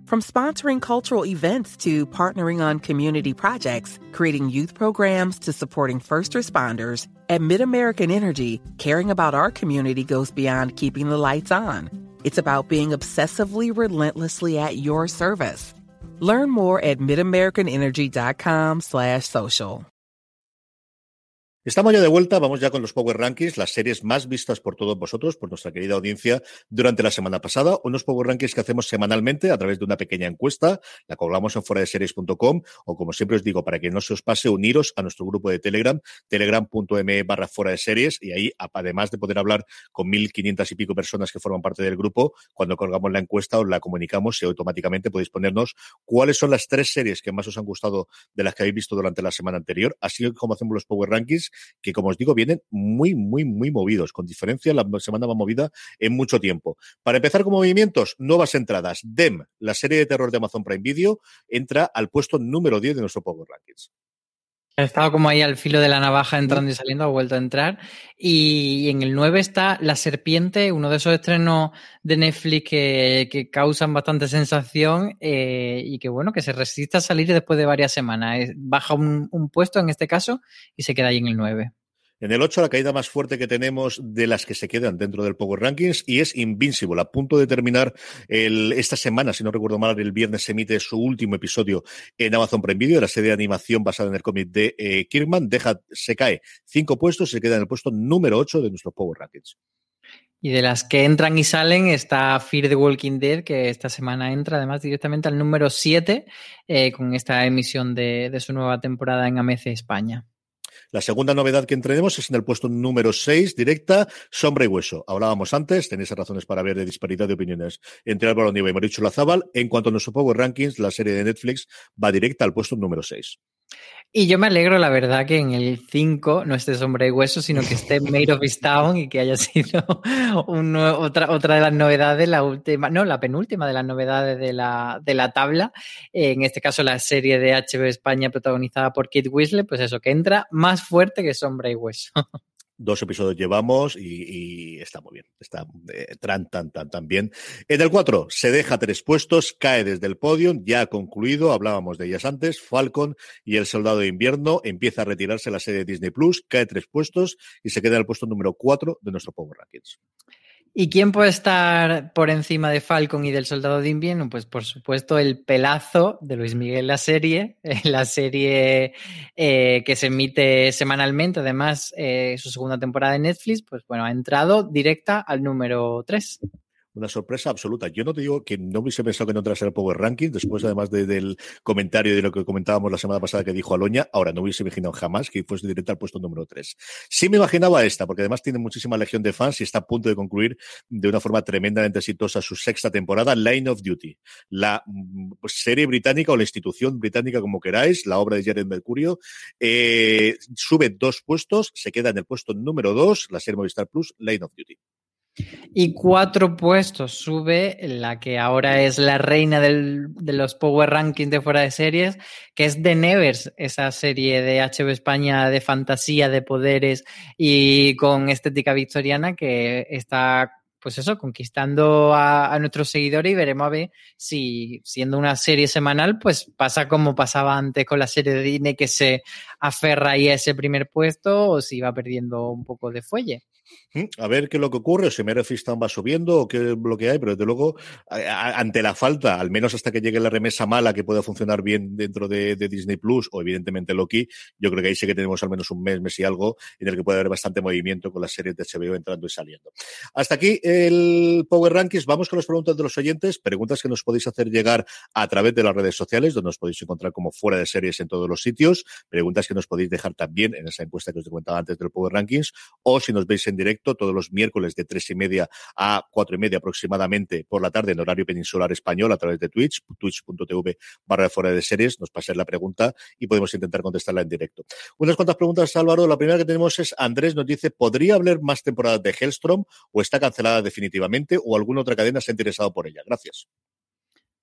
[SPEAKER 6] From sponsoring cultural events to partnering on community projects, creating youth programs to supporting first responders, at MidAmerican Energy, caring about our community goes beyond keeping the lights on. It's about being obsessively relentlessly at your service. Learn more at midamericanenergy.com slash social.
[SPEAKER 2] Estamos ya de vuelta, vamos ya con los Power Rankings, las series más vistas por todos vosotros, por nuestra querida audiencia, durante la semana pasada. Unos Power Rankings que hacemos semanalmente a través de una pequeña encuesta, la colgamos en fuera de series.com, o como siempre os digo, para que no se os pase, uniros a nuestro grupo de Telegram, telegram.me barra fuera de series, y ahí, además de poder hablar con 1.500 y pico personas que forman parte del grupo, cuando colgamos la encuesta os la comunicamos y automáticamente podéis ponernos cuáles son las tres series que más os han gustado de las que habéis visto durante la semana anterior, así como hacemos los Power Rankings que como os digo, vienen muy, muy, muy movidos, con diferencia la semana más movida en mucho tiempo. Para empezar con movimientos, nuevas entradas. DEM, la serie de terror de Amazon Prime Video, entra al puesto número 10 de nuestro Power Rankings.
[SPEAKER 3] Ha estado como ahí al filo de la navaja entrando y saliendo, ha vuelto a entrar. Y en el 9 está La Serpiente, uno de esos estrenos de Netflix que, causan bastante sensación eh, y que bueno, que se resiste a salir después de varias semanas. Baja un, un puesto en este caso y se queda ahí en el 9.
[SPEAKER 2] En el 8, la caída más fuerte que tenemos de las que se quedan dentro del Power Rankings y es Invincible, a punto de terminar esta semana, si no recuerdo mal, el viernes se emite su último episodio en Amazon Prime Video, la serie de animación basada en el cómic de eh, Kirkman. Deja, se cae cinco puestos y se queda en el puesto número 8 de nuestro Power Rankings.
[SPEAKER 3] Y de las que entran y salen está Fear the Walking Dead, que esta semana entra además directamente al número 7 eh, con esta emisión de, de su nueva temporada en AMC España.
[SPEAKER 2] La segunda novedad que entrenemos es en el puesto número 6, directa, Sombra y Hueso. Hablábamos antes, tenéis razones para ver de disparidad de opiniones entre Álvaro Niva y Marichu Lazábal. En cuanto a nuestro Power Rankings, la serie de Netflix va directa al puesto número 6.
[SPEAKER 3] Y yo me alegro, la verdad, que en el 5 no esté Sombra y Hueso, sino que esté [laughs] Made of Town y que haya sido otra, otra de las novedades, la última, no, la penúltima de las novedades de la, de la tabla. En este caso, la serie de HBO España protagonizada por Kate Winslet, pues eso, que entra más fuerte que Sombra y Hueso. [laughs]
[SPEAKER 2] Dos episodios llevamos y, está muy bien. Está eh, tan, tan, tan, tan bien. En el 4 se deja tres puestos, cae desde el podio, ya ha concluido, hablábamos de ellas antes, Falcon y el Soldado de Invierno, empieza a retirarse la serie de Disney Plus, cae tres puestos y se queda en el puesto número 4 de nuestro Power Rankings.
[SPEAKER 3] ¿Y quién puede estar por encima de Falcon y del Soldado de Invierno? Pues por supuesto el pelazo de Luis Miguel la serie, [laughs] la serie eh, que se emite semanalmente, además eh, su segunda temporada de Netflix, pues bueno, ha entrado directa al número 3
[SPEAKER 2] una sorpresa absoluta. Yo no te digo que no hubiese pensado que no entrase el Power Ranking, después además del comentario de lo que comentábamos la semana pasada que dijo Aloña, ahora no hubiese imaginado jamás que fuese directa al puesto número 3. Sí me imaginaba esta, porque además tiene muchísima legión de fans y está a punto de concluir de una forma tremendamente exitosa su sexta temporada, Line of Duty, la mm, serie británica o la institución británica como queráis, la obra de Jared Mercurio, eh, sube dos puestos, se queda en el puesto número 2, la serie Movistar Plus, Line of Duty.
[SPEAKER 3] Y cuatro puestos sube la que ahora es la reina del, de los Power Rankings de fuera de series, que es The Nevers, esa serie de HBO España de fantasía, de poderes y con estética victoriana que está pues eso, conquistando a, nuestros seguidores y veremos a ver si siendo una serie semanal, pues pasa como pasaba antes con la serie de Disney que se aferra ahí a ese primer puesto o si va perdiendo un poco de fuelle.
[SPEAKER 2] Mm, a ver qué es lo que ocurre, si Mere va subiendo o qué es lo que hay, pero desde luego, ante la falta, al menos hasta que llegue la remesa mala que pueda funcionar bien dentro de, Disney Plus o evidentemente Loki, yo creo que ahí sí que tenemos al menos un mes, mes y algo, en el que puede haber bastante movimiento con las series de HBO entrando y saliendo. Hasta aquí el Power Rankings. Vamos con las preguntas de los oyentes, preguntas que nos podéis hacer llegar a través de las redes sociales, donde nos podéis encontrar como fuera de series en todos los sitios, preguntas que nos podéis dejar también en esa encuesta que os comentaba antes del Power Rankings, o si nos veis en directo todos los miércoles de tres y media a cuatro y media aproximadamente por la tarde en horario peninsular español a través de Twitch, twitch.tv barra fuera de series, nos pasáis la pregunta y podemos intentar contestarla en directo. Unas cuantas preguntas, Álvaro. La primera que tenemos es Andrés nos dice, ¿podría haber más temporadas de Hellstrom o está cancelada definitivamente o alguna otra cadena se ha interesado por ella? Gracias.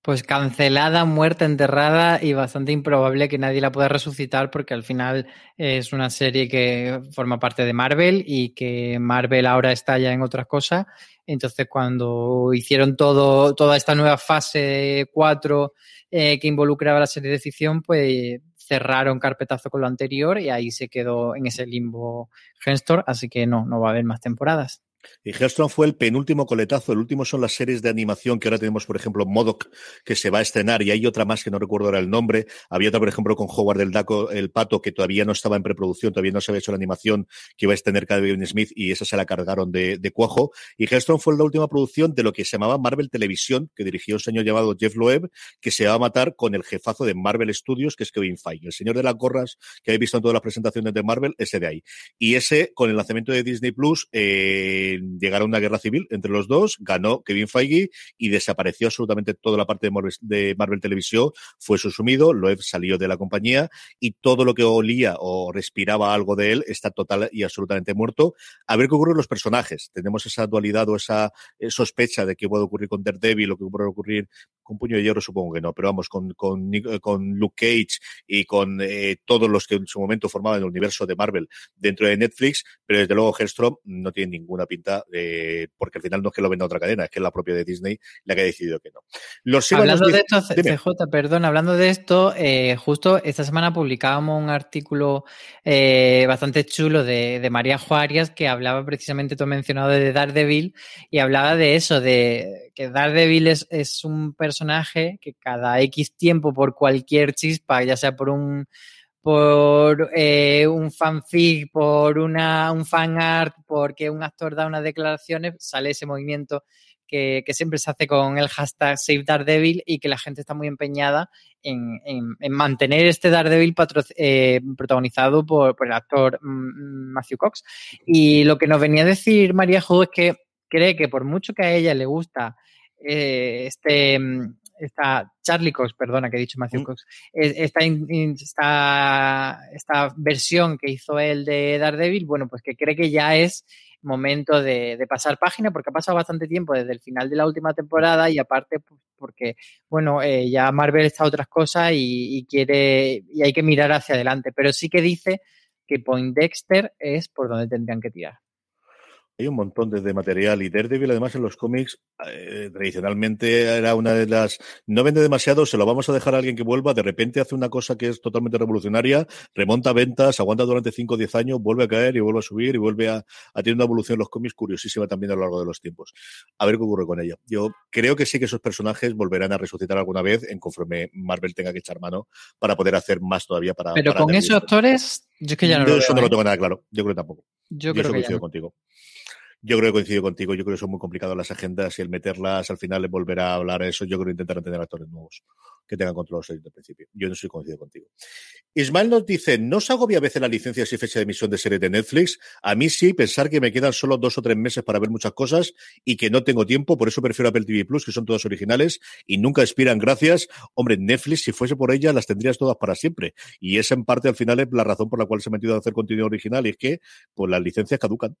[SPEAKER 3] Pues cancelada, muerta, enterrada y bastante improbable que nadie la pueda resucitar porque al final es una serie que forma parte de Marvel y que Marvel ahora está ya en otras cosas. Entonces cuando hicieron todo, toda esta nueva fase 4 eh, que involucraba la serie de ficción, pues cerraron carpetazo con lo anterior y ahí se quedó en ese limbo Genstor, así que no, no va a haber más temporadas.
[SPEAKER 2] Y Hellstrom fue el penúltimo coletazo. El último son las series de animación que ahora tenemos, por ejemplo, Modoc, que se va a estrenar, y hay otra más que no recuerdo ahora el nombre. Había otra, por ejemplo, con Howard del Daco, el pato, que todavía no estaba en preproducción, todavía no se había hecho la animación que iba a extender Kevin Smith, y esa se la cargaron de, cuajo. Y Hellstrom fue la última producción de lo que se llamaba Marvel Televisión, que dirigió un señor llamado Jeff Loeb, que se va a matar con el jefazo de Marvel Studios, que es Kevin Feige. El señor de las gorras que habéis visto en todas las presentaciones de Marvel, ese de ahí. Y ese, con el lanzamiento de Disney Plus, eh, llegaron a una guerra civil entre los dos, ganó Kevin Feige y desapareció absolutamente toda la parte de Marvel, Televisión, fue susumido, Loeb salió de la compañía y todo lo que olía o respiraba algo de él está total y absolutamente muerto. A ver qué ocurre con los personajes. Tenemos esa dualidad o esa eh, sospecha de qué puede ocurrir con Daredevil o qué puede ocurrir con Puño de Hierro, supongo que no, pero vamos, con, con, con Luke Cage y con eh, todos los que en su momento formaban el universo de Marvel dentro de Netflix, pero desde luego Hellstrom no tiene ninguna pinta porque al final no es que lo venda otra cadena, es que es la propia de Disney la que ha decidido que no.
[SPEAKER 3] hablando de esto, CJ, perdón, hablando de esto, eh, justo esta semana publicábamos un artículo eh, bastante chulo de, María Juárez que hablaba precisamente, tú has mencionado de Daredevil, y hablaba de eso, de que Daredevil es, es un personaje que cada X tiempo, por cualquier chispa, ya sea por un por eh, un fanfic, por una, un fan art, porque un actor da unas declaraciones, sale ese movimiento que, siempre se hace con el hashtag Save Daredevil y que la gente está muy empeñada en, mantener este Daredevil eh, protagonizado por, el actor mm, mm, Matthew Cox. Y lo que nos venía a decir María Jo es que cree que por mucho que a ella le gusta eh, este, mm, esta Charlie Cox, perdona que he dicho Matthew mm. Cox, esta, esta, esta versión que hizo él de Daredevil, bueno, pues que cree que ya es momento de, pasar página porque ha pasado bastante tiempo desde el final de la última temporada y aparte pues, porque, bueno, eh, ya Marvel está a otras cosas y, y, quiere, y hay que mirar hacia adelante, pero sí que dice que Point Dexter es por donde tendrían que tirar.
[SPEAKER 2] Hay un montón de, material y Daredevil además en los cómics eh, tradicionalmente era una de las no vende demasiado, se lo vamos a dejar a alguien que vuelva, de repente hace una cosa que es totalmente revolucionaria, remonta ventas, aguanta durante 5 o 10 años, vuelve a caer y vuelve a subir y vuelve a, tener una evolución en los cómics curiosísima también a lo largo de los tiempos. A ver qué ocurre con ella. Yo creo que sí que esos personajes volverán a resucitar alguna vez en conforme Marvel tenga que echar mano para poder hacer más todavía para...
[SPEAKER 3] Pero con esos actores, yo es que ya no, lo
[SPEAKER 2] eso
[SPEAKER 3] no
[SPEAKER 2] lo tengo nada claro. Yo creo que tampoco.
[SPEAKER 3] Yo, creo que
[SPEAKER 2] contigo. Yo creo que coincido contigo. Yo creo que son muy complicadas las agendas y el meterlas al final le volverá a hablar a eso. Yo creo que intentarán tener actores nuevos que tengan control desde el principio. Yo no estoy coincido contigo. Ismael nos dice, ¿no os agobia a veces las licencias y fecha de emisión de series de Netflix? A mí sí, pensar que me quedan solo dos o tres meses para ver muchas cosas y que no tengo tiempo, por eso prefiero Apple TV Plus, que son todas originales y nunca expiran gracias. Hombre, Netflix, si fuese por ella, las tendrías todas para siempre. Y esa en parte al final es la razón por la cual se ha metido a hacer contenido original y es que pues las licencias caducan.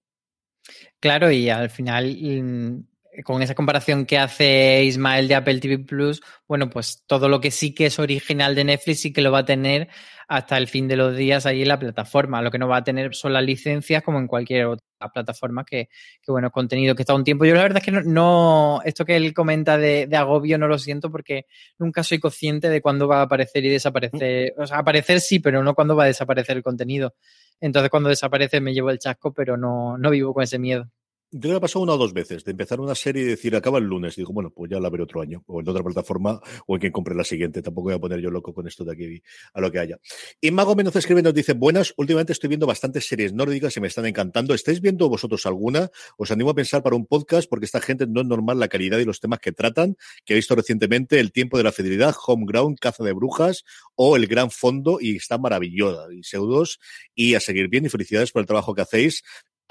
[SPEAKER 3] Claro, y al final, mm, con esa comparación que hace Ismael de Apple TV Plus, bueno, pues todo lo que sí que es original de Netflix sí que lo va a tener hasta el fin de los días ahí en la plataforma. Lo que no va a tener son las licencias como en cualquier otra plataforma que, que bueno, contenido que está un tiempo. Yo la verdad es que no, esto que él comenta de, agobio no lo siento porque nunca soy consciente de cuándo va a aparecer y desaparecer. O sea, aparecer sí, pero no cuándo va a desaparecer el contenido. Entonces cuando desaparece me llevo el chasco, pero no, no vivo con ese miedo.
[SPEAKER 2] Yo me ha pasado una o dos veces de empezar una serie y decir acaba el lunes. Digo, bueno, pues ya la veré otro año, o en otra plataforma, o en quien compre la siguiente. Tampoco voy a poner yo loco con esto de aquí a lo que haya. Y Mago Menos escribe nos dice, buenas, últimamente estoy viendo bastantes series nórdicas y me están encantando. ¿Estáis viendo vosotros alguna? Os animo a pensar para un podcast, porque esta gente no es normal la calidad y los temas que tratan, que he visto recientemente, El tiempo de la fidelidad, Homeground, Caza de Brujas, o El Gran Fondo, y está maravillosa. Y pseudos, y a seguir bien, y felicidades por el trabajo que hacéis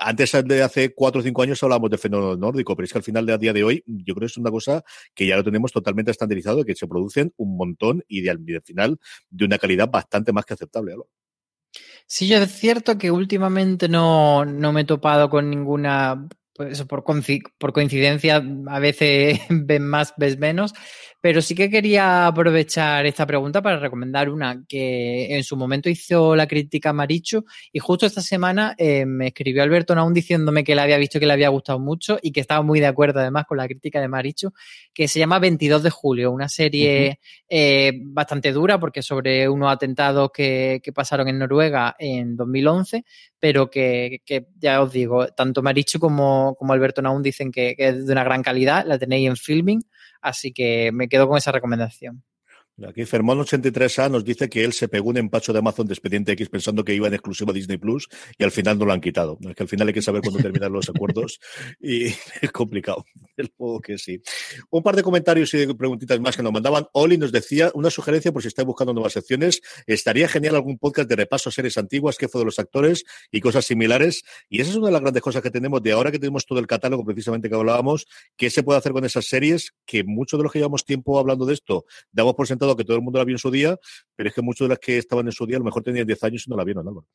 [SPEAKER 2] antes de hace cuatro o cinco años hablábamos de fenómeno nórdico, pero es que al final de a día de hoy, yo creo que es una cosa que ya lo tenemos totalmente estandarizado, que se producen un montón y de, al final de una calidad bastante más que aceptable.
[SPEAKER 3] Sí, yo es cierto que últimamente no, no me he topado con ninguna pues por, por coincidencia, a veces [laughs] ven más, ves menos, pero sí que quería aprovechar esta pregunta para recomendar una que en su momento hizo la crítica Marichu y justo esta semana eh, me escribió Alberto Naún diciéndome que la había visto que le había gustado mucho y que estaba muy de acuerdo además con la crítica de Marichu, que se llama 22 de julio, una serie eh, bastante dura porque sobre unos atentados que, que, pasaron en Noruega en 2011, pero que, que ya os digo, tanto Marichu como, como Alberto Naún dicen que, que es de una gran calidad, la tenéis en filming. Así que me quedo con esa recomendación.
[SPEAKER 2] Aquí Fermón83A nos dice que él se pegó un empacho de Amazon de Expediente X pensando que iba en exclusiva a Disney Plus y al final no lo han quitado. Es que al final hay que saber cuándo [laughs] terminan los acuerdos y [laughs] es complicado. El juego que sí. Un par de comentarios y preguntitas más que nos mandaban. Oli nos decía una sugerencia por si estáis buscando nuevas secciones. Estaría genial algún podcast de repaso a series antiguas, que fue de los actores y cosas similares. Y esa es una de las grandes cosas que tenemos de ahora que tenemos todo el catálogo precisamente que hablábamos. ¿Qué se puede hacer con esas series? Que muchos de los que llevamos tiempo hablando de esto damos por sentado que todo el mundo la vio en su día, pero es que muchos de las que estaban en su día a lo mejor tenían 10 años y no la vieron, Álvaro.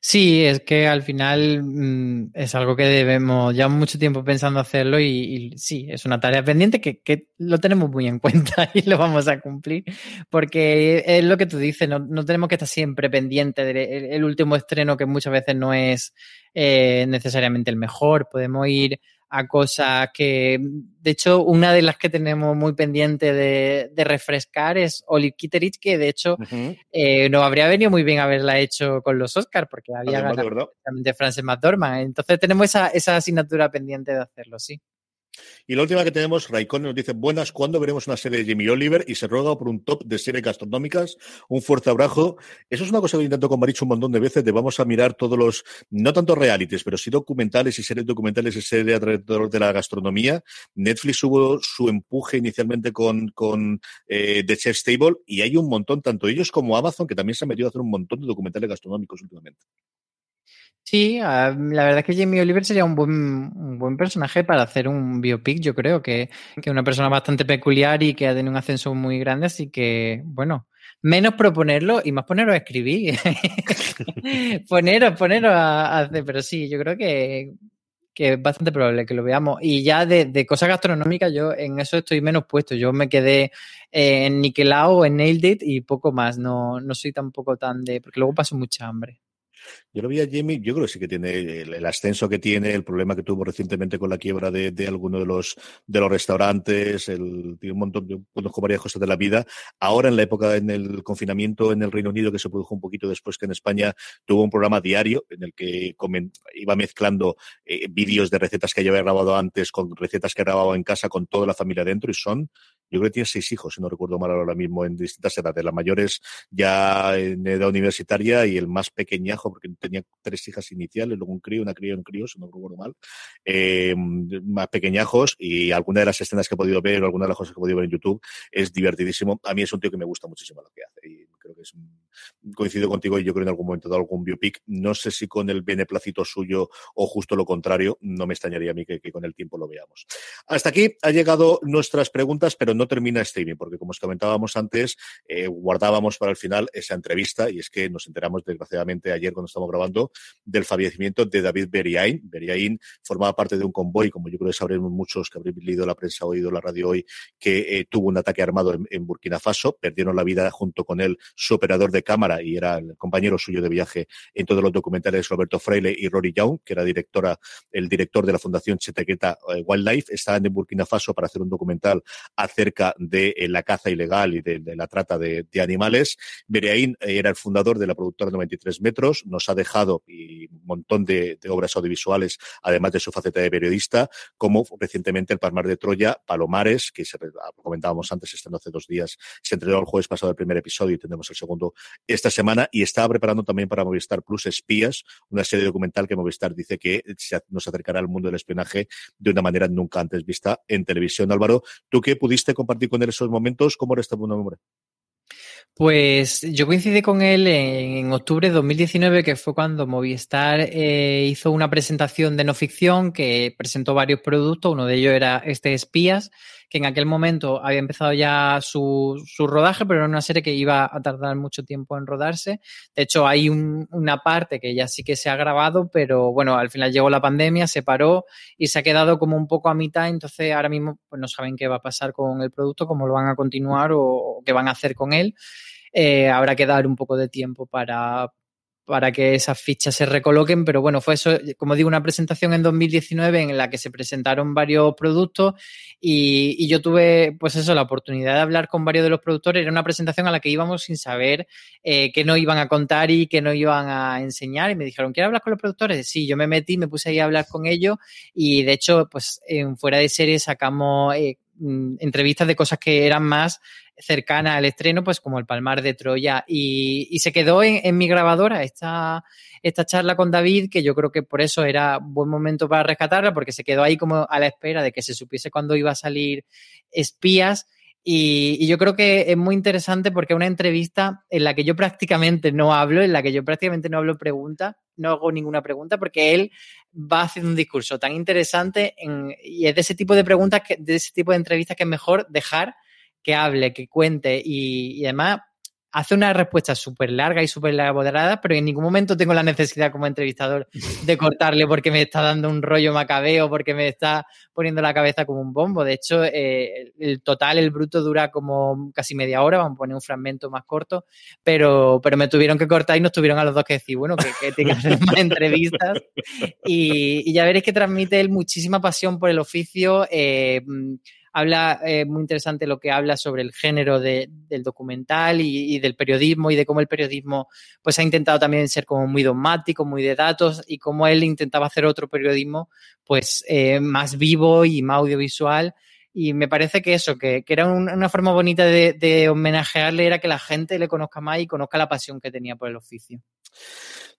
[SPEAKER 3] Sí, es que al final mm, es algo que debemos, ya mucho tiempo pensando hacerlo y, sí, es una tarea pendiente que, lo tenemos muy en [laughs] cuenta y lo vamos a cumplir, porque es lo que tú dices, no, tenemos que estar siempre pendiente del último estreno que muchas veces no es eh, necesariamente el mejor, podemos ir a cosas que, de hecho, una de las que tenemos muy pendiente de, refrescar es Olive Kitteridge, que de hecho eh, nos habría venido muy bien haberla hecho con los Oscars, porque había ganado de Frances McDormand. Entonces tenemos esa, esa asignatura pendiente de hacerlo, sí.
[SPEAKER 2] Y la última que tenemos, Raikkonen nos dice, buenas, ¿cuándo veremos una serie de Jimmy Oliver? Y se ruega por un top de series gastronómicas. Un fuerte abrazo. Eso es una cosa que intento con Maricho un montón de veces, de vamos a mirar todos los, no tanto realities, pero sí documentales y series documentales y series alrededor de la gastronomía. Netflix hubo su empuje inicialmente con, con eh, The Chef's Table y hay un montón, tanto ellos como Amazon, que también se han metido a hacer un montón de documentales gastronómicos últimamente.
[SPEAKER 3] Sí, la verdad es que Jamie Oliver sería un buen, un buen personaje para hacer un biopic, yo creo, que es una persona bastante peculiar y que ha tenido un ascenso muy grande, así que, bueno, menos proponerlo y más poneros a escribir. [laughs] poneros, poneros a, hacer, pero sí, yo creo que, que, es bastante probable que lo veamos. Y ya de, de, cosas gastronómicas, yo en eso estoy menos puesto. Yo me quedé en Niquelao, en Nailed It y poco más. No, no soy tampoco tan de. porque luego paso mucha hambre.
[SPEAKER 2] Yo lo vi a Jimmy, yo creo que sí que tiene el, ascenso que tiene, el problema que tuvo recientemente con la quiebra de, de alguno de los, de los restaurantes, el, tiene un montón, yo conozco varias cosas de la vida. Ahora, en la época, en el confinamiento en el Reino Unido, que se produjo un poquito después que en España, tuvo un programa diario en el que iba mezclando eh, vídeos de recetas que ya había grabado antes con recetas que grababa en casa con toda la familia dentro y son yo creo que tiene seis hijos, si no recuerdo mal ahora mismo, en distintas edades. Las mayores ya en edad universitaria y el más pequeñajo, porque tenía tres hijas iniciales, luego un crío, una cría y un crío, si no recuerdo mal, eh, más pequeñajos y alguna de las escenas que he podido ver o alguna de las cosas que he podido ver en YouTube es divertidísimo. A mí es un tío que me gusta muchísimo lo que hace y creo que es coincido contigo y yo creo en algún momento de algún biopic. No sé si con el beneplácito suyo o justo lo contrario, no me extrañaría a mí que, que con el tiempo lo veamos. Hasta aquí ha llegado nuestras preguntas, pero no termina streaming, porque como os comentábamos antes, eh, guardábamos para el final esa entrevista y es que nos enteramos desgraciadamente ayer cuando estamos grabando del fallecimiento de David Beriain. Beriain formaba parte de un convoy, como yo creo que sabremos muchos que habréis leído la prensa, oído la radio hoy, que eh, tuvo un ataque armado en, Burkina Faso, perdieron la vida junto con él su operador de cámara y era el compañero suyo de viaje en todos los documentales Roberto Freile y Rory Young, que era directora, el director de la Fundación Chetequeta eh, Wildlife, estaban en Burkina Faso para hacer un documental acerca de eh, la caza ilegal y de, de la trata de, de, animales. Bereaín eh, era el fundador de la productora 93 metros, nos ha dejado un montón de, de, obras audiovisuales, además de su faceta de periodista, como recientemente el Palmar de Troya, Palomares, que se, comentábamos antes, estando hace dos días, se entregó el jueves pasado el primer episodio y tendremos el segundo esta semana, y estaba preparando también para Movistar Plus Espías, una serie documental que Movistar dice que se, nos acercará al mundo del espionaje de una manera nunca antes vista en televisión. Álvaro, ¿tú qué pudiste compartir con él esos momentos. ¿Cómo era este hombre?
[SPEAKER 3] Pues yo coincidí con él en, octubre de 2019, que fue cuando Movistar eh, hizo una presentación de no ficción que presentó varios productos. Uno de ellos era este Espías, que en aquel momento había empezado ya su, su, rodaje, pero era una serie que iba a tardar mucho tiempo en rodarse. De hecho, hay un, una parte que ya sí que se ha grabado, pero bueno, al final llegó la pandemia, se paró y se ha quedado como un poco a mitad. Entonces, ahora mismo pues no saben qué va a pasar con el producto, cómo lo van a continuar o qué van a hacer con él. Eh, habrá que dar un poco de tiempo para, para que esas fichas se recoloquen, pero bueno, fue eso, como digo, una presentación en 2019 en la que se presentaron varios productos y, yo tuve, pues eso, la oportunidad de hablar con varios de los productores. Era una presentación a la que íbamos sin saber eh, qué nos iban a contar y qué nos iban a enseñar y me dijeron, ¿quieres hablar con los productores? Sí, yo me metí, me puse ahí a hablar con ellos y de hecho, pues fuera de serie sacamos eh, entrevistas de cosas que eran más cercanas al estreno, pues como el Palmar de Troya. Y, se quedó en, mi grabadora esta, esta charla con David, que yo creo que por eso era buen momento para rescatarla, porque se quedó ahí como a la espera de que se supiese cuándo iba a salir Espías. Y, yo creo que es muy interesante porque es una entrevista en la que yo prácticamente no hablo, en la que yo prácticamente no hablo preguntas, no hago ninguna pregunta, porque él va haciendo un discurso tan interesante y es de ese tipo de preguntas, que, de ese tipo de entrevistas que es mejor dejar que hable, que cuente y, y además hace una respuesta súper larga y súper elaborada, pero en ningún momento tengo la necesidad como entrevistador de [laughs] cortarle porque me está dando un rollo macabeo, porque me está poniendo la cabeza como un bombo. De hecho, eh, el total, el bruto dura como casi media hora, vamos a poner un fragmento más corto, pero, pero me tuvieron que cortar y nos tuvieron a los dos que decir, bueno, que, que tengo que [laughs] hacer más entrevistas. Y, y, ya veréis que transmite él muchísima pasión por el oficio. Eh, habla eh, muy interesante lo que habla sobre el género de, del documental y, del periodismo y de cómo el periodismo pues ha intentado también ser como muy dogmático, muy de datos y cómo él intentaba hacer otro periodismo pues eh, más vivo y más audiovisual y me parece que eso, que, que era un, una forma bonita de, de homenajearle era que la gente le conozca más y conozca la pasión que tenía por el oficio.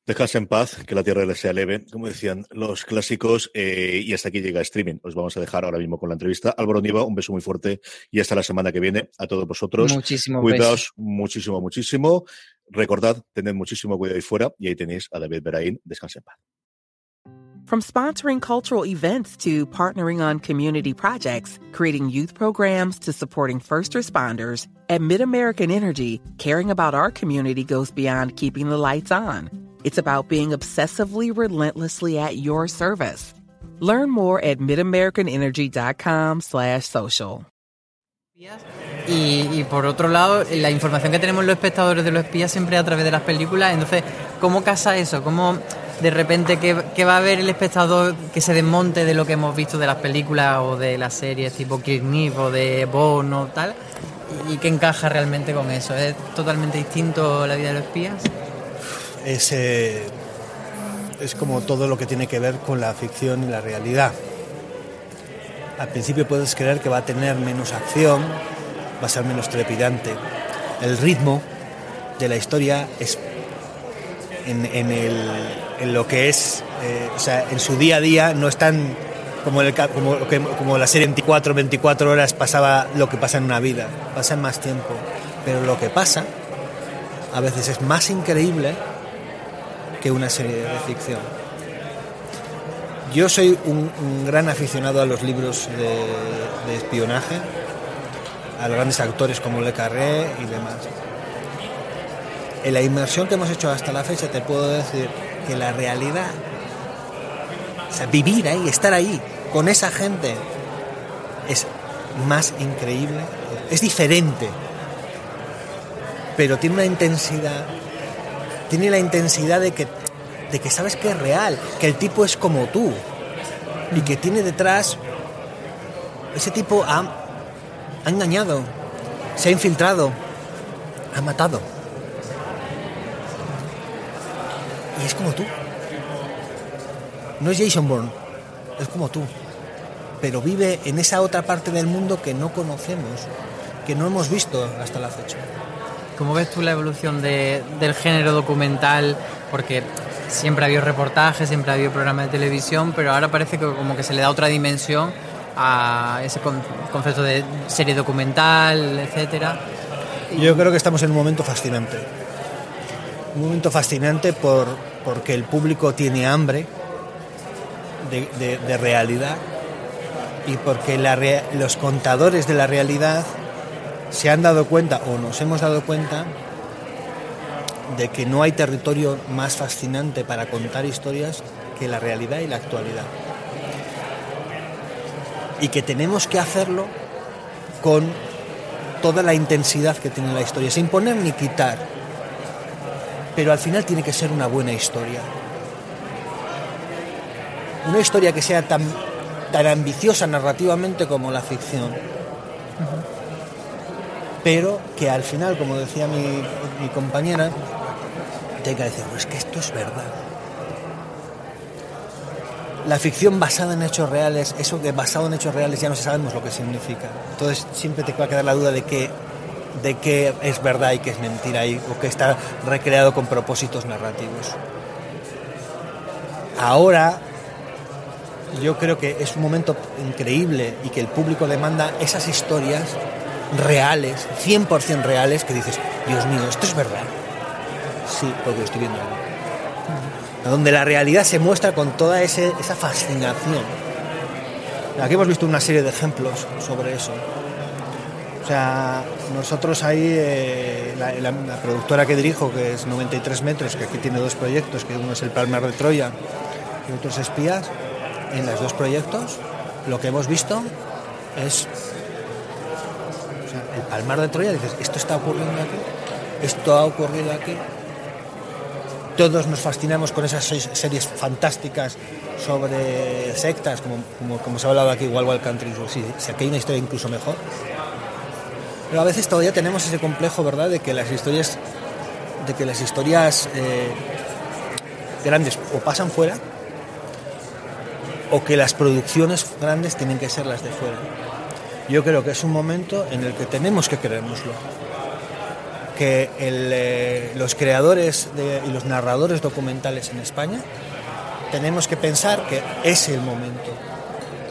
[SPEAKER 2] Dejarse en paz, que la tierra le sea leve, como decían los clásicos, eh, y hasta aquí llega streaming. Os vamos a dejar ahora mismo con la entrevista. Álvaro Niva, un beso muy fuerte y hasta la semana que viene a todos vosotros.
[SPEAKER 3] Muchísimo
[SPEAKER 2] Cuidaos beso. muchísimo, muchísimo. Recordad, tened muchísimo cuidado ahí fuera y ahí tenéis a David Beraín. Descanse en paz.
[SPEAKER 6] From sponsoring cultural events to partnering on community projects, creating youth programs to supporting first responders, at MidAmerican Energy, caring about our community goes beyond keeping the lights on. It's about being obsessively relentlessly at your service. Learn more at midamericanenergy.com slash social.
[SPEAKER 3] Y, y, por otro lado, la información que tenemos los espectadores de los espías siempre a través de las películas. Entonces, ¿cómo casa eso? ¿Cómo de repente qué, va a ver el espectador que se desmonte de lo que hemos visto de las películas o de las series tipo Kirk o de Bond o tal? ¿Y qué encaja realmente con eso? ¿Es totalmente distinto la vida de los espías?
[SPEAKER 7] Es, es como todo lo que tiene que ver con la ficción y la realidad. Al principio puedes creer que va a tener menos acción, va a ser menos trepidante. El ritmo de la historia es en, en, el, en lo que es, eh, o sea, en su día a día no es tan como, el, como, como la serie 24, 24 horas pasaba lo que pasa en una vida, pasa en más tiempo. Pero lo que pasa a veces es más increíble que una serie de ficción. Yo soy un, gran aficionado a los libros de, espionaje, a los grandes actores como Le Carré y demás. En la inmersión que hemos hecho hasta la fecha te puedo decir que la realidad, vivir ahí, estar ahí con esa gente, es más increíble, es diferente, pero tiene una intensidad, tiene la intensidad de que, de que sabes que es real, que el tipo es como tú y que tiene detrás, ese tipo ha, ha engañado, se ha infiltrado, ha matado. Y es como tú. No es Jason Bourne, es como tú. Pero vive en esa otra parte del mundo que no conocemos, que no hemos visto hasta la fecha.
[SPEAKER 3] ¿Cómo ves tú la evolución de, del género documental? Porque siempre ha habido reportajes, siempre ha habido programas de televisión, pero ahora parece que como que se le da otra dimensión a ese concepto de serie documental, etcétera.
[SPEAKER 7] Yo creo que estamos en un momento fascinante. Un momento fascinante por, porque el público tiene hambre de, realidad y porque los contadores de la realidad se han dado cuenta o nos hemos dado cuenta de que no hay territorio más fascinante para contar historias que la realidad y la actualidad. Y que tenemos que hacerlo con toda la intensidad que tiene la historia, sin poner ni quitar. Pero al final tiene que ser una buena historia. Una historia que sea tan, tan ambiciosa narrativamente como la ficción. Pero que al final, como decía mi, mi compañera, tenga que decir, pues que esto es verdad. La ficción basada en hechos reales, eso de basado en hechos reales ya no sabemos lo que significa. Entonces siempre te va a quedar la duda de que de qué es verdad y qué es mentira y, o que está recreado con propósitos narrativos. Ahora yo creo que es un momento increíble y que el público demanda esas historias reales, 100% reales, que dices, Dios mío, esto es verdad. Sí, porque lo estoy viendo ahora. Donde la realidad se muestra con toda ese, esa fascinación. Aquí hemos visto una serie de ejemplos sobre eso. O sea, nosotros ahí, eh, la, la, la, productora que dirijo, que es 93 metros, que aquí tiene dos proyectos, que uno es el Palmar de Troya y otro es Espías, en los dos proyectos lo que hemos visto es el Palmar de Troya, dices, esto está ocurriendo aquí, esto ha ocurrido aquí. Todos nos fascinamos con esas series fantásticas sobre sectas, como, como, se ha hablado aquí, Wild Wild Country, sí, si aquí hay una historia incluso mejor. Pero a veces todavía tenemos ese complejo, ¿verdad?, de que las historias, de que las historias eh, grandes o pasan fuera, o que las producciones grandes tienen que ser las de fuera. Yo creo que es un momento en el que tenemos que creérnoslo. Que eh, los creadores y los narradores documentales en España tenemos que pensar que es el momento.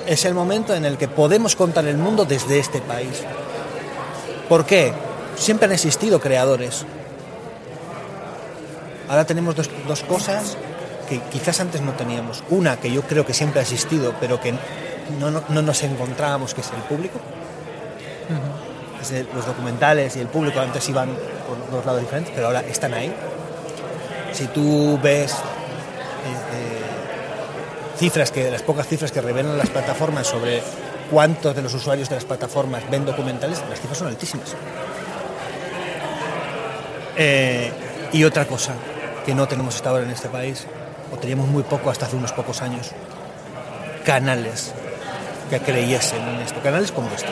[SPEAKER 7] Es el momento en el que podemos contar el mundo desde este país. ¿Por qué? Siempre han existido creadores. Ahora tenemos dos cosas que quizás antes no teníamos. Una que yo creo que siempre ha existido, pero que no, no, no nos encontrábamos, que es el público. Los documentales y el público antes iban por dos lados diferentes, pero ahora están ahí. Si tú ves eh, eh, cifras que las pocas cifras que revelan las plataformas sobre cuántos de los usuarios de las plataformas ven documentales, las cifras son altísimas. Eh, y otra cosa que no tenemos hasta ahora en este país, o teníamos muy poco hasta hace unos pocos años, canales que creyesen en esto, canales como este,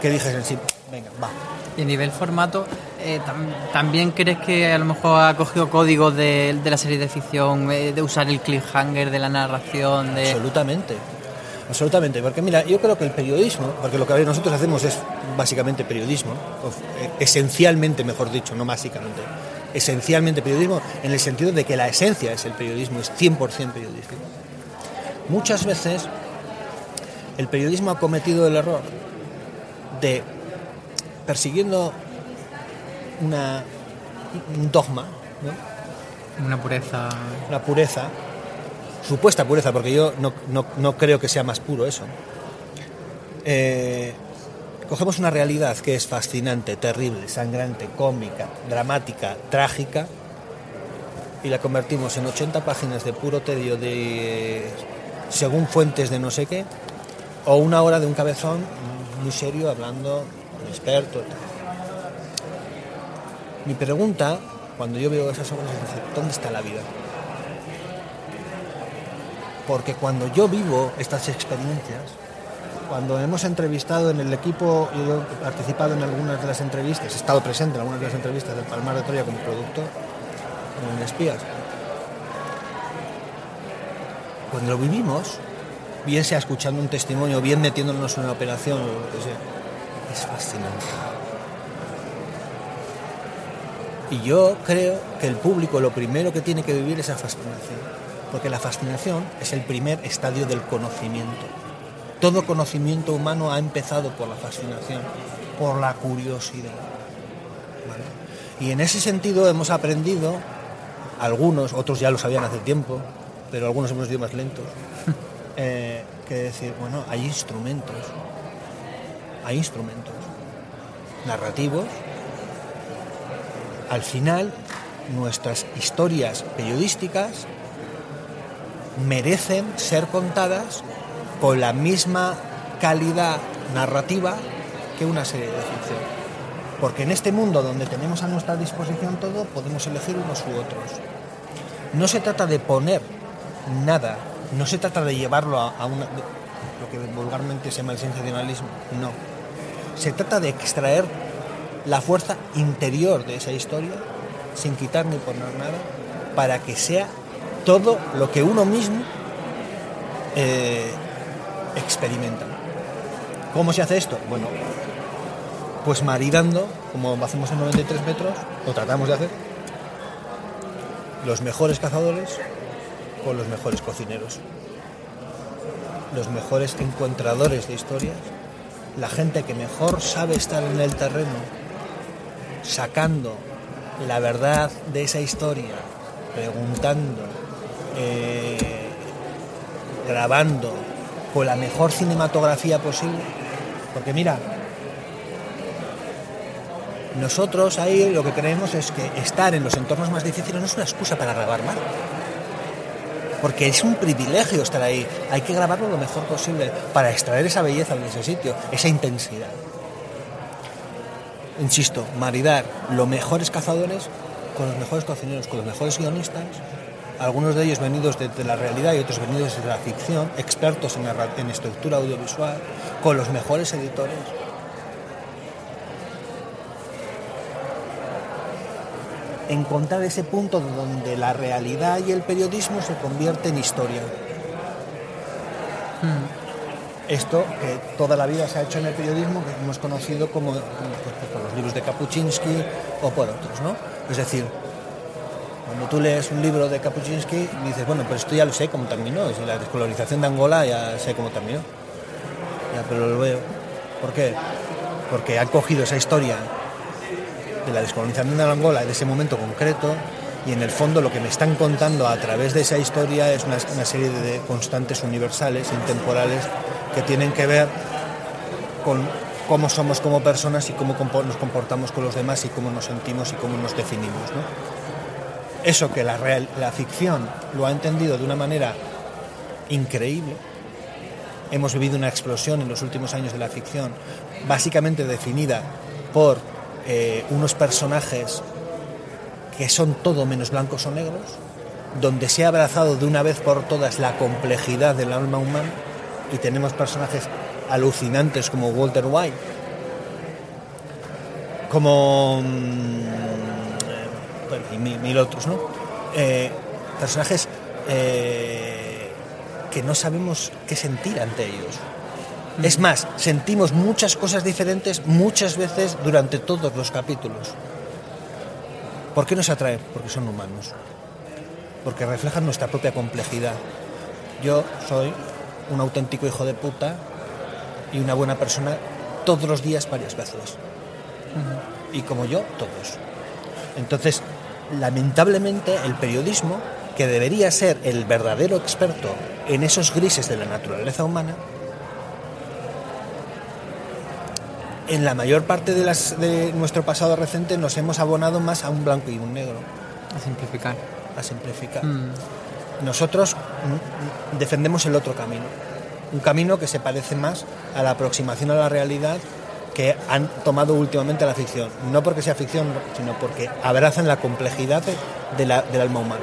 [SPEAKER 7] que dijesen, sí, venga, va,
[SPEAKER 3] Y a nivel formato, eh, tam- ¿también crees que a lo mejor ha cogido códigos de, de la serie de ficción, eh, de usar el cliffhanger de la narración? De...
[SPEAKER 7] Absolutamente. Absolutamente, porque mira, yo creo que el periodismo, porque lo que nosotros hacemos es básicamente periodismo, eh, esencialmente, mejor dicho, no básicamente, esencialmente periodismo, en el sentido de que la esencia es el periodismo, es 100% periodístico. Muchas veces el periodismo ha cometido el error de, persiguiendo una, un dogma, ¿no?
[SPEAKER 3] Una pureza.
[SPEAKER 7] la pureza, supuesta pureza, porque yo no, no- no creo que sea más puro eso. Eh, cogemos una realidad que es fascinante, terrible, sangrante, cómica, dramática, trágica, y la convertimos en 80 páginas de puro tedio de según fuentes de no sé qué, o una hora de un cabezón muy serio hablando con experto. y tal. Mi pregunta, cuando yo veo esas obras, es decir, ¿dónde está la vida? Porque cuando yo vivo estas experiencias, cuando hemos entrevistado en el equipo, yo he participado en algunas de las entrevistas, he estado presente en algunas de las entrevistas del Palmar de Troya como productor, en Espías, cuando lo vivimos, bien sea escuchando un testimonio, bien metiéndonos en una operación o lo que sea, es fascinante. Y yo creo que el público lo primero que tiene que vivir es la fascinación, porque la fascinación es el primer estadio del conocimiento. Todo conocimiento humano ha empezado por la fascinación, por la curiosidad. Y en ese sentido hemos aprendido, algunos, otros ya lo sabían hace tiempo, pero algunos hemos ido más lentos, decir, bueno, hay instrumentos, hay instrumentos narrativos al final nuestras historias periodísticas merecen ser contadas con la misma calidad narrativa que una serie de ficción. Porque en este mundo donde tenemos a nuestra disposición todo, podemos elegir unos u otros. No se trata de poner nada, no se trata de llevarlo a, una, lo que vulgarmente se llama el sensacionalismo, no. Se trata de extraer la fuerza interior de esa historia sin quitar ni poner nada para que sea todo lo que uno mismo eh, experimenta. ¿Cómo se hace esto? Bueno, pues maridando, como hacemos en 93 metros, o tratamos de hacer, los mejores cazadores con los mejores cocineros, los mejores encuentradores de historias, la gente que mejor sabe estar en el terreno, sacando la verdad de esa historia, preguntando, eh, grabando con la mejor cinematografía posible. Porque mira, nosotros ahí lo que creemos es que estar en los entornos más difíciles no es una excusa para grabar mal. Porque es un privilegio estar ahí. Hay que grabarlo lo mejor posible para extraer esa belleza de ese sitio, esa intensidad. Insisto, maridar los mejores cazadores con los mejores cocineros, con los mejores guionistas, algunos de ellos venidos de, la realidad y otros venidos de la ficción, expertos en, en estructura audiovisual, con los mejores editores. Encontrar ese punto donde la realidad y el periodismo se convierte en historia. Esto que toda la vida se ha hecho en el periodismo, que hemos conocido como, como, pues, por los libros de Kapuczynski o por otros, ¿no? Es decir, cuando tú lees un libro de Kapuczynski, dices, bueno, pero esto ya lo sé cómo terminó, es la descolonización de Angola ya sé cómo terminó. Ya, pero lo veo. ¿Por qué? Porque han cogido esa historia de la descolonización de Angola, de ese momento concreto, Y en el fondo lo que me están contando a través de esa historia es una, serie de constantes universales, intemporales, que tienen que ver con cómo somos como personas y cómo nos comportamos con los demás y cómo nos sentimos y cómo nos definimos. Eso que la, la ficción lo ha entendido de una manera increíble. Hemos vivido una explosión en los últimos años de la ficción, básicamente definida por eh, unos personajes que son todo menos blancos o negros, donde se ha abrazado de una vez por todas la complejidad del alma humana y tenemos personajes alucinantes como Walter White, como mm, y mil, otros, ¿no? Eh, personajes eh, que no sabemos qué sentir ante ellos. Es más, sentimos muchas cosas diferentes muchas veces durante todos los capítulos. ¿Por qué nos atraen? Porque son humanos. Porque reflejan nuestra propia complejidad. Yo soy un auténtico hijo de puta y una buena persona todos los días varias veces. Y como yo, todos. Entonces, lamentablemente, el periodismo, que debería ser el verdadero experto en esos grises de la naturaleza humana, en la mayor parte de, las, de nuestro pasado reciente nos hemos abonado más a un blanco y un negro.
[SPEAKER 3] A simplificar.
[SPEAKER 7] A simplificar. Mm. Nosotros defendemos el otro camino un camino que se parece más a la aproximación a la realidad que han tomado últimamente la ficción. No porque sea ficción, sino porque abrazan la complejidad de la, del alma humana.